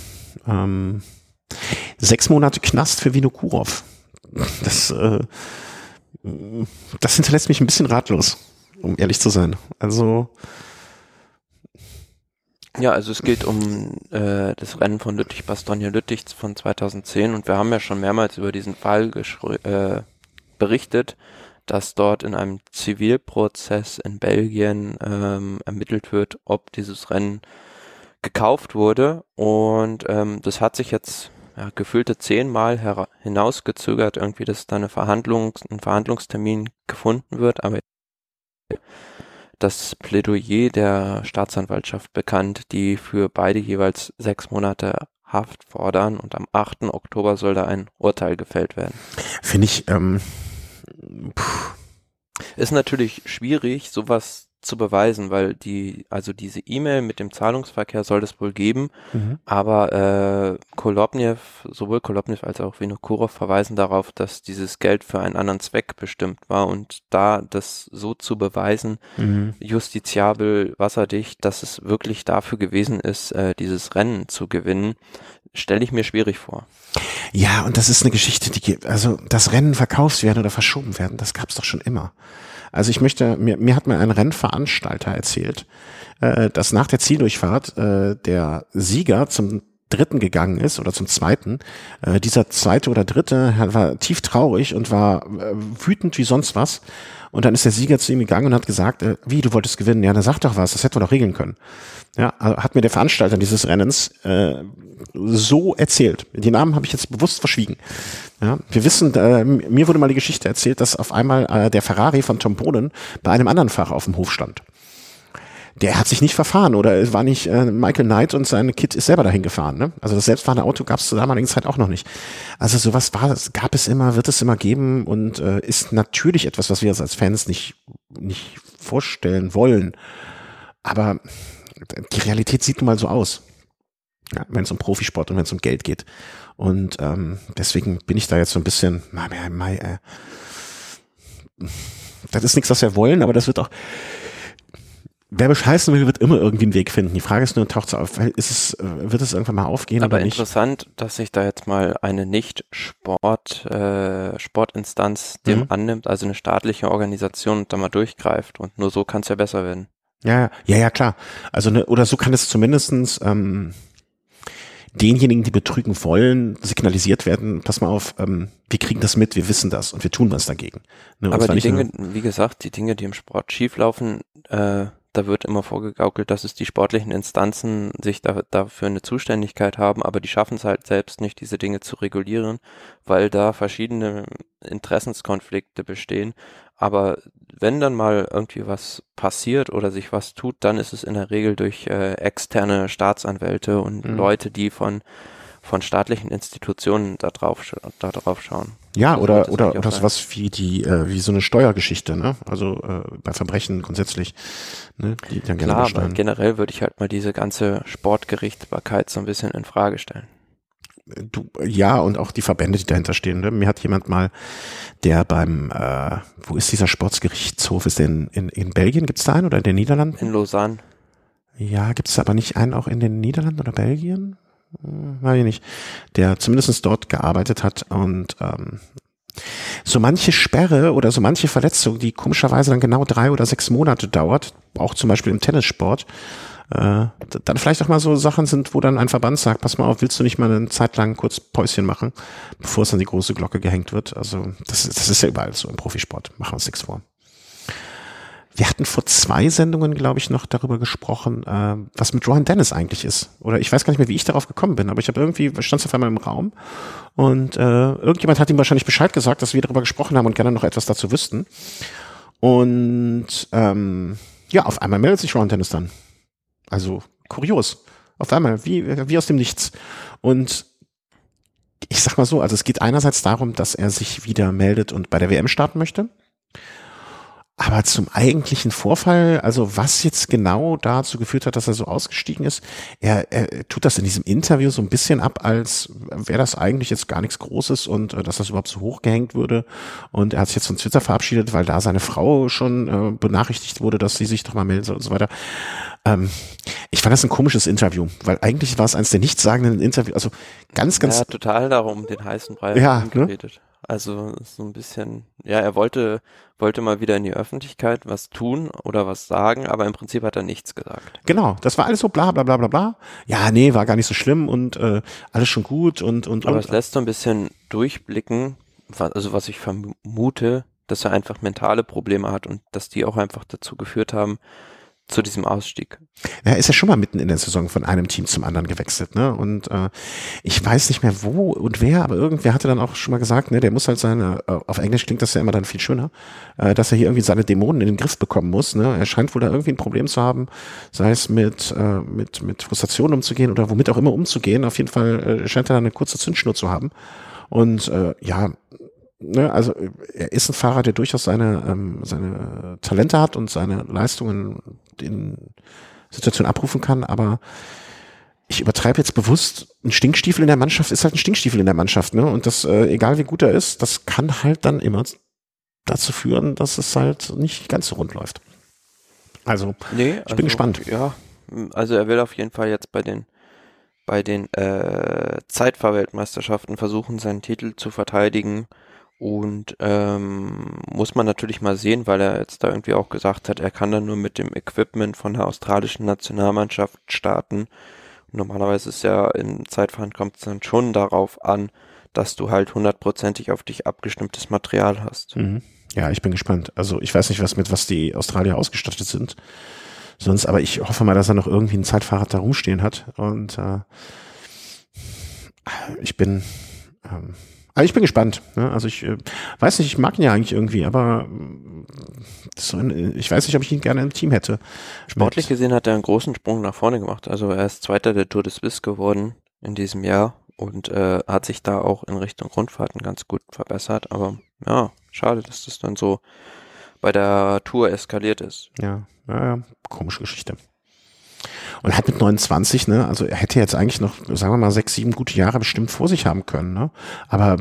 Ähm, sechs Monate Knast für Vinokurov. Das, äh, das hinterlässt mich ein bisschen ratlos, um ehrlich zu sein. Also ja, also es geht um äh, das Rennen von Lüttich-Bastogne-Lüttich von 2010 und wir haben ja schon mehrmals über diesen Fall äh, berichtet, dass dort in einem Zivilprozess in Belgien ähm, ermittelt wird, ob dieses Rennen gekauft wurde. Und ähm, das hat sich jetzt ja, gefühlte zehnmal hinausgezögert, irgendwie, dass da eine Verhandlung, ein Verhandlungstermin gefunden wird. Aber das Plädoyer der Staatsanwaltschaft bekannt, die für beide jeweils sechs Monate Haft fordern und am 8. Oktober soll da ein Urteil gefällt werden. Finde ich, ähm, Puh. Ist natürlich schwierig, sowas zu beweisen, weil die, also diese E-Mail mit dem Zahlungsverkehr soll es wohl geben, mhm. aber äh, Kolobnev, sowohl Kolobnev als auch Vinokurov verweisen darauf, dass dieses Geld für einen anderen Zweck bestimmt war und da das so zu beweisen, mhm. justiziabel, wasserdicht, dass es wirklich dafür gewesen ist, äh, dieses Rennen zu gewinnen, stelle ich mir schwierig vor. Ja, und das ist eine Geschichte, die, also das Rennen verkauft werden oder verschoben werden, das gab es doch schon immer. Also ich möchte, mir, mir hat mal ein Rennveranstalter erzählt, äh, dass nach der Zieldurchfahrt äh, der Sieger zum dritten gegangen ist oder zum zweiten. Äh, dieser zweite oder dritte war tief traurig und war äh, wütend wie sonst was. Und dann ist der Sieger zu ihm gegangen und hat gesagt, äh, wie, du wolltest gewinnen? Ja, dann sag doch was, das hätten wir doch regeln können. Ja, hat mir der Veranstalter dieses Rennens äh, so erzählt. Die Namen habe ich jetzt bewusst verschwiegen. Ja, wir wissen, äh, mir wurde mal die Geschichte erzählt, dass auf einmal äh, der Ferrari von Tom Boden bei einem anderen Fahrer auf dem Hof stand. Der hat sich nicht verfahren oder es war nicht äh, Michael Knight und sein Kid ist selber dahin gefahren. Ne? Also das selbstfahrende Auto gab es zur damaligen Zeit auch noch nicht. Also sowas war, gab es immer, wird es immer geben und äh, ist natürlich etwas, was wir als Fans nicht nicht vorstellen wollen. Aber die Realität sieht nun mal so aus ja, wenn es um Profisport und wenn es um Geld geht. Und ähm, deswegen bin ich da jetzt so ein bisschen, mei, mei, äh, das ist nichts, was wir wollen, aber das wird auch, wer bescheißen will, wird immer irgendwie einen Weg finden. Die Frage ist nur, taucht es auf, ist es, äh, wird es irgendwann mal aufgehen aber oder nicht? interessant, dass sich da jetzt mal eine Nicht-Sport, äh, Sportinstanz dem mhm. annimmt, also eine staatliche Organisation und da mal durchgreift und nur so kann es ja besser werden. Ja, ja, ja, klar. Also ne, oder so kann es zumindestens ähm, denjenigen, die betrügen wollen, signalisiert werden, pass mal auf, ähm, wir kriegen das mit, wir wissen das und wir tun was dagegen. Ne, Aber die Dinge, wie gesagt, die Dinge, die im Sport schieflaufen, äh, da wird immer vorgegaukelt, dass es die sportlichen Instanzen sich da, dafür eine Zuständigkeit haben, aber die schaffen es halt selbst nicht, diese Dinge zu regulieren, weil da verschiedene Interessenskonflikte bestehen. Aber wenn dann mal irgendwie was passiert oder sich was tut, dann ist es in der Regel durch äh, externe Staatsanwälte und mhm. Leute, die von, von staatlichen Institutionen da drauf, da drauf schauen. Ja, so oder, oder, oder sowas wie die, äh, wie so eine Steuergeschichte, ne? Also äh, bei Verbrechen grundsätzlich, ne? Die dann Klar, aber generell würde ich halt mal diese ganze Sportgerichtbarkeit so ein bisschen in Frage stellen du, ja, und auch die Verbände, die dahinter stehen. Ne? Mir hat jemand mal, der beim, äh, wo ist dieser Sportsgerichtshof? Ist der in, in, in Belgien? Gibt es da einen oder in den Niederlanden? In Lausanne. Ja, gibt es aber nicht einen auch in den Niederlanden oder Belgien? Hm, weiß ich nicht. Der zumindest dort gearbeitet hat und ähm, So manche Sperre oder so manche Verletzung, die komischerweise dann genau drei oder sechs Monate dauert, auch zum Beispiel im Tennissport, äh, dann vielleicht auch mal so Sachen sind, wo dann ein Verband sagt, pass mal auf, willst du nicht mal eine Zeit lang kurz Päuschen machen, bevor es an die große Glocke gehängt wird. Also das, das ist ja überall so im Profisport, machen wir uns nichts vor. Wir hatten vor zwei Sendungen, glaube ich, noch darüber gesprochen, äh, was mit Ryan Dennis eigentlich ist. Oder ich weiß gar nicht mehr, wie ich darauf gekommen bin, aber ich habe irgendwie, stand auf einmal im Raum und äh, irgendjemand hat ihm wahrscheinlich Bescheid gesagt, dass wir darüber gesprochen haben und gerne noch etwas dazu wüssten. Und ähm, ja, auf einmal meldet sich Ryan Dennis dann. Also kurios. Auf einmal, wie, wie aus dem Nichts. Und ich sag mal so, also es geht einerseits darum, dass er sich wieder meldet und bei der WM starten möchte. Aber zum eigentlichen Vorfall, also was jetzt genau dazu geführt hat, dass er so ausgestiegen ist, er, er tut das in diesem Interview so ein bisschen ab, als wäre das eigentlich jetzt gar nichts Großes und äh, dass das überhaupt so hochgehängt würde. Und er hat sich jetzt von Twitter verabschiedet, weil da seine Frau schon äh, benachrichtigt wurde, dass sie sich doch mal melden soll und so weiter. Ähm, ich fand das ein komisches Interview, weil eigentlich war es eines der nichtssagenden Interviews, also ganz, ganz. Ja, total darum, den heißen Brei ja, ne? Also so ein bisschen, ja, er wollte, wollte mal wieder in die Öffentlichkeit was tun oder was sagen, aber im Prinzip hat er nichts gesagt. Genau, das war alles so bla bla bla bla bla. Ja, nee, war gar nicht so schlimm und äh, alles schon gut und und. Aber und. es lässt so ein bisschen durchblicken, also was ich vermute, dass er einfach mentale Probleme hat und dass die auch einfach dazu geführt haben, zu diesem Ausstieg. Er ist ja schon mal mitten in der Saison von einem Team zum anderen gewechselt, ne? Und äh, ich weiß nicht mehr wo und wer, aber irgendwer hatte dann auch schon mal gesagt, ne, der muss halt seine, äh, auf Englisch klingt das ja immer dann viel schöner, äh, dass er hier irgendwie seine Dämonen in den Griff bekommen muss. Ne? Er scheint wohl da irgendwie ein Problem zu haben, sei es mit, äh, mit, mit Frustration umzugehen oder womit auch immer umzugehen. Auf jeden Fall äh, scheint er da eine kurze Zündschnur zu haben. Und äh, ja, ne, also er ist ein Fahrer, der durchaus seine, ähm, seine Talente hat und seine Leistungen in Situationen abrufen kann, aber ich übertreibe jetzt bewusst, ein Stinkstiefel in der Mannschaft ist halt ein Stinkstiefel in der Mannschaft, ne? Und das, äh, egal wie gut er ist, das kann halt dann immer dazu führen, dass es halt nicht ganz so rund läuft. Also, nee, ich also, bin gespannt. Ja, also er will auf jeden Fall jetzt bei den bei den äh, Zeitfahrweltmeisterschaften versuchen, seinen Titel zu verteidigen. Und ähm, muss man natürlich mal sehen, weil er jetzt da irgendwie auch gesagt hat, er kann dann nur mit dem Equipment von der australischen Nationalmannschaft starten. Normalerweise ist ja im Zeitfahren kommt es dann schon darauf an, dass du halt hundertprozentig auf dich abgestimmtes Material hast. Mhm. Ja, ich bin gespannt. Also ich weiß nicht, was mit was die Australier ausgestattet sind. Sonst, aber ich hoffe mal, dass er noch irgendwie ein Zeitfahrrad da rumstehen hat. Und äh, ich bin ähm, also ich bin gespannt. Ne? Also ich äh, weiß nicht, ich mag ihn ja eigentlich irgendwie, aber äh, so ein, ich weiß nicht, ob ich ihn gerne im Team hätte. Sportlich gesehen hat er einen großen Sprung nach vorne gemacht. Also er ist Zweiter der Tour de Suisse geworden in diesem Jahr und äh, hat sich da auch in Richtung Rundfahrten ganz gut verbessert. Aber ja, schade, dass das dann so bei der Tour eskaliert ist. Ja, ja, ja komische Geschichte. Und hat mit 29, ne, also er hätte jetzt eigentlich noch, sagen wir mal, sechs, sieben gute Jahre bestimmt vor sich haben können, ne? Aber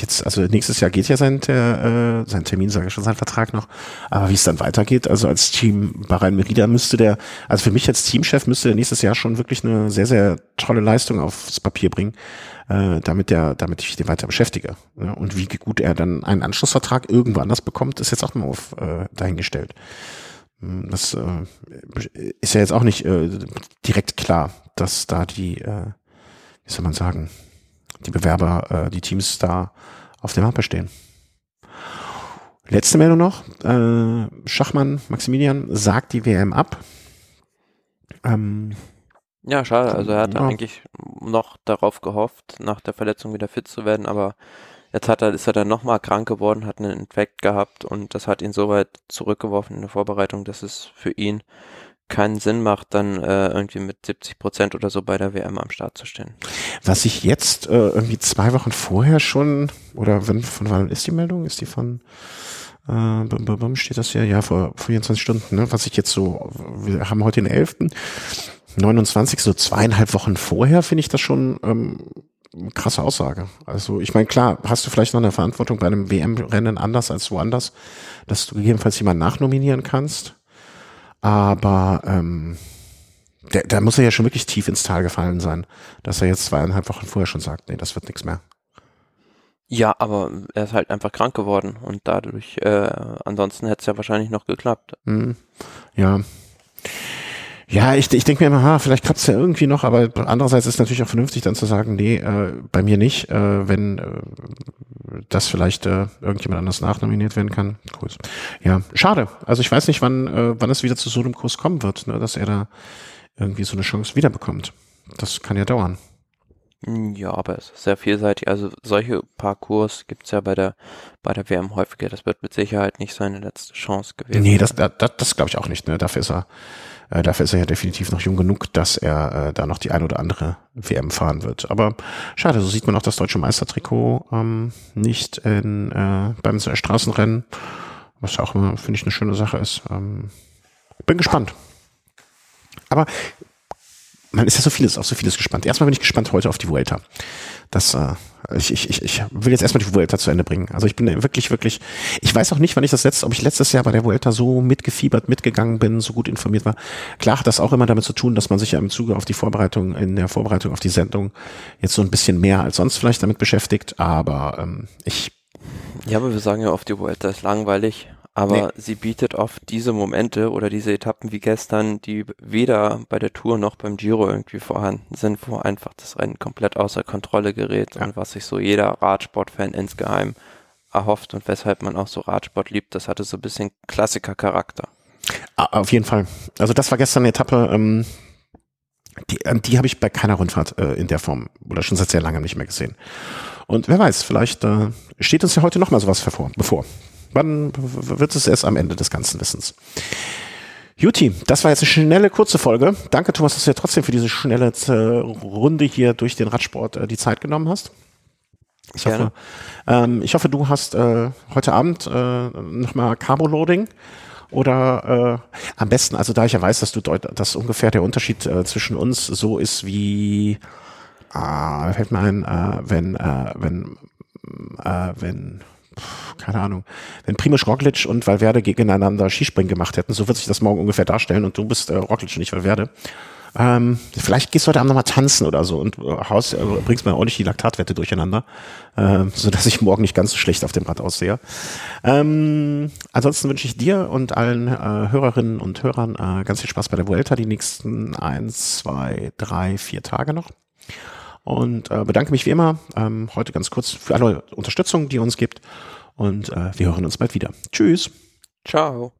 jetzt, also nächstes Jahr geht ja sein, äh, sein Termin, sage ich schon, sein Vertrag noch. Aber wie es dann weitergeht, also als Team Bahrain Merida müsste der, also für mich als Teamchef müsste der nächstes Jahr schon wirklich eine sehr, sehr tolle Leistung aufs Papier bringen, äh, damit der, damit ich den weiter beschäftige. Ja? Und wie gut er dann einen Anschlussvertrag irgendwo anders bekommt, ist jetzt auch mal auf äh, dahingestellt. Hm, das äh, ist ja jetzt auch nicht äh, direkt klar, dass da die, äh, wie soll man sagen, die Bewerber, äh, die Teams da auf der Mappe stehen. Letzte Meldung noch. Äh, Schachmann Maximilian sagt die WM ab. Ähm, ja, schade. Also er hatte ja. eigentlich noch darauf gehofft, nach der Verletzung wieder fit zu werden, aber Jetzt hat er, ist er dann nochmal krank geworden, hat einen Infekt gehabt und das hat ihn so weit zurückgeworfen in der Vorbereitung, dass es für ihn keinen Sinn macht, dann äh, irgendwie mit 70 Prozent oder so bei der WM am Start zu stehen. Was ich jetzt äh, irgendwie zwei Wochen vorher schon, oder wenn, von wann ist die Meldung? Ist die von, äh, steht das ja, ja, vor 24 Stunden, ne? Was ich jetzt so, wir haben heute den 11., 29, so zweieinhalb Wochen vorher finde ich das schon ähm, krasse Aussage. Also ich meine, klar, hast du vielleicht noch eine Verantwortung bei einem WM-Rennen anders als woanders, dass du gegebenenfalls jemanden nachnominieren kannst. Aber ähm, der, da muss er ja schon wirklich tief ins Tal gefallen sein, dass er jetzt zweieinhalb Wochen vorher schon sagt, nee, das wird nichts mehr. Ja, aber er ist halt einfach krank geworden und dadurch, äh, ansonsten hätte es ja wahrscheinlich noch geklappt. Hm. Ja. Ja, ich, ich denke mir immer, ha, vielleicht klappt es ja irgendwie noch, aber andererseits ist es natürlich auch vernünftig dann zu sagen, nee, äh, bei mir nicht, äh, wenn äh, das vielleicht äh, irgendjemand anders nachnominiert werden kann. Cool. Ja, schade. Also ich weiß nicht, wann, äh, wann es wieder zu so einem Kurs kommen wird, ne, dass er da irgendwie so eine Chance wiederbekommt. Das kann ja dauern. Ja, aber es ist sehr vielseitig. Also solche Parcours gibt's ja bei der bei der WM häufiger. Das wird mit Sicherheit nicht seine letzte Chance gewesen. Nee, das, das, das glaube ich auch nicht. Ne? Dafür ist er äh, dafür ist er ja definitiv noch jung genug, dass er äh, da noch die ein oder andere WM fahren wird. Aber schade, so sieht man auch das deutsche Meistertrikot ähm, nicht in, äh, beim Straßenrennen, was auch immer, finde ich, eine schöne Sache ist. Ähm, bin gespannt. Aber man ist ja so vieles, auf so vieles gespannt. Erstmal bin ich gespannt heute auf die Vuelta. Das, äh, ich, ich, ich will jetzt erstmal die Vuelta zu Ende bringen. Also ich bin wirklich, wirklich, ich weiß auch nicht, wann ich das letzte, ob ich letztes Jahr bei der Vuelta so mitgefiebert, mitgegangen bin, so gut informiert war. Klar hat das auch immer damit zu tun, dass man sich ja im Zuge auf die Vorbereitung, in der Vorbereitung auf die Sendung jetzt so ein bisschen mehr als sonst vielleicht damit beschäftigt, aber ähm, ich ja, aber wir sagen ja oft, die Vuelta ist langweilig. Aber nee. sie bietet oft diese Momente oder diese Etappen wie gestern, die weder bei der Tour noch beim Giro irgendwie vorhanden sind, wo einfach das Rennen komplett außer Kontrolle gerät ja. und was sich so jeder Radsportfan insgeheim erhofft und weshalb man auch so Radsport liebt, das hatte so ein bisschen Klassikercharakter. Auf jeden Fall. Also das war gestern eine Etappe, ähm, die, die habe ich bei keiner Rundfahrt äh, in der Form oder schon seit sehr langem nicht mehr gesehen. Und wer weiß, vielleicht äh, steht uns ja heute noch mal sowas bevor. bevor. Wann wird es erst am Ende des ganzen Wissens? Juti, das war jetzt eine schnelle, kurze Folge. Danke, Thomas, dass du dir trotzdem für diese schnelle Runde hier durch den Radsport äh, die Zeit genommen hast. Ich hoffe, ähm, ich hoffe, du hast äh, heute Abend äh, nochmal Carbo-Loading oder äh, am besten, also da ich ja weiß, dass du dass ungefähr der Unterschied äh, zwischen uns so ist wie äh, fällt mir ein, äh, wenn äh, wenn äh, wenn keine Ahnung, wenn Primoz Roglic und Valverde gegeneinander Skispringen gemacht hätten, so wird sich das morgen ungefähr darstellen und du bist äh, Roglic und nicht Valverde. Ähm, vielleicht gehst du heute Abend nochmal tanzen oder so und äh, haust, äh, bringst mir nicht die Laktatwerte durcheinander, äh, so dass ich morgen nicht ganz so schlecht auf dem Rad aussehe. Ähm, ansonsten wünsche ich dir und allen äh, Hörerinnen und Hörern äh, ganz viel Spaß bei der Vuelta die nächsten eins, zwei, drei, vier Tage noch und äh, bedanke mich wie immer ähm, heute ganz kurz für alle Unterstützung, die ihr uns gibt und äh, wir hören uns bald wieder. Tschüss. Ciao.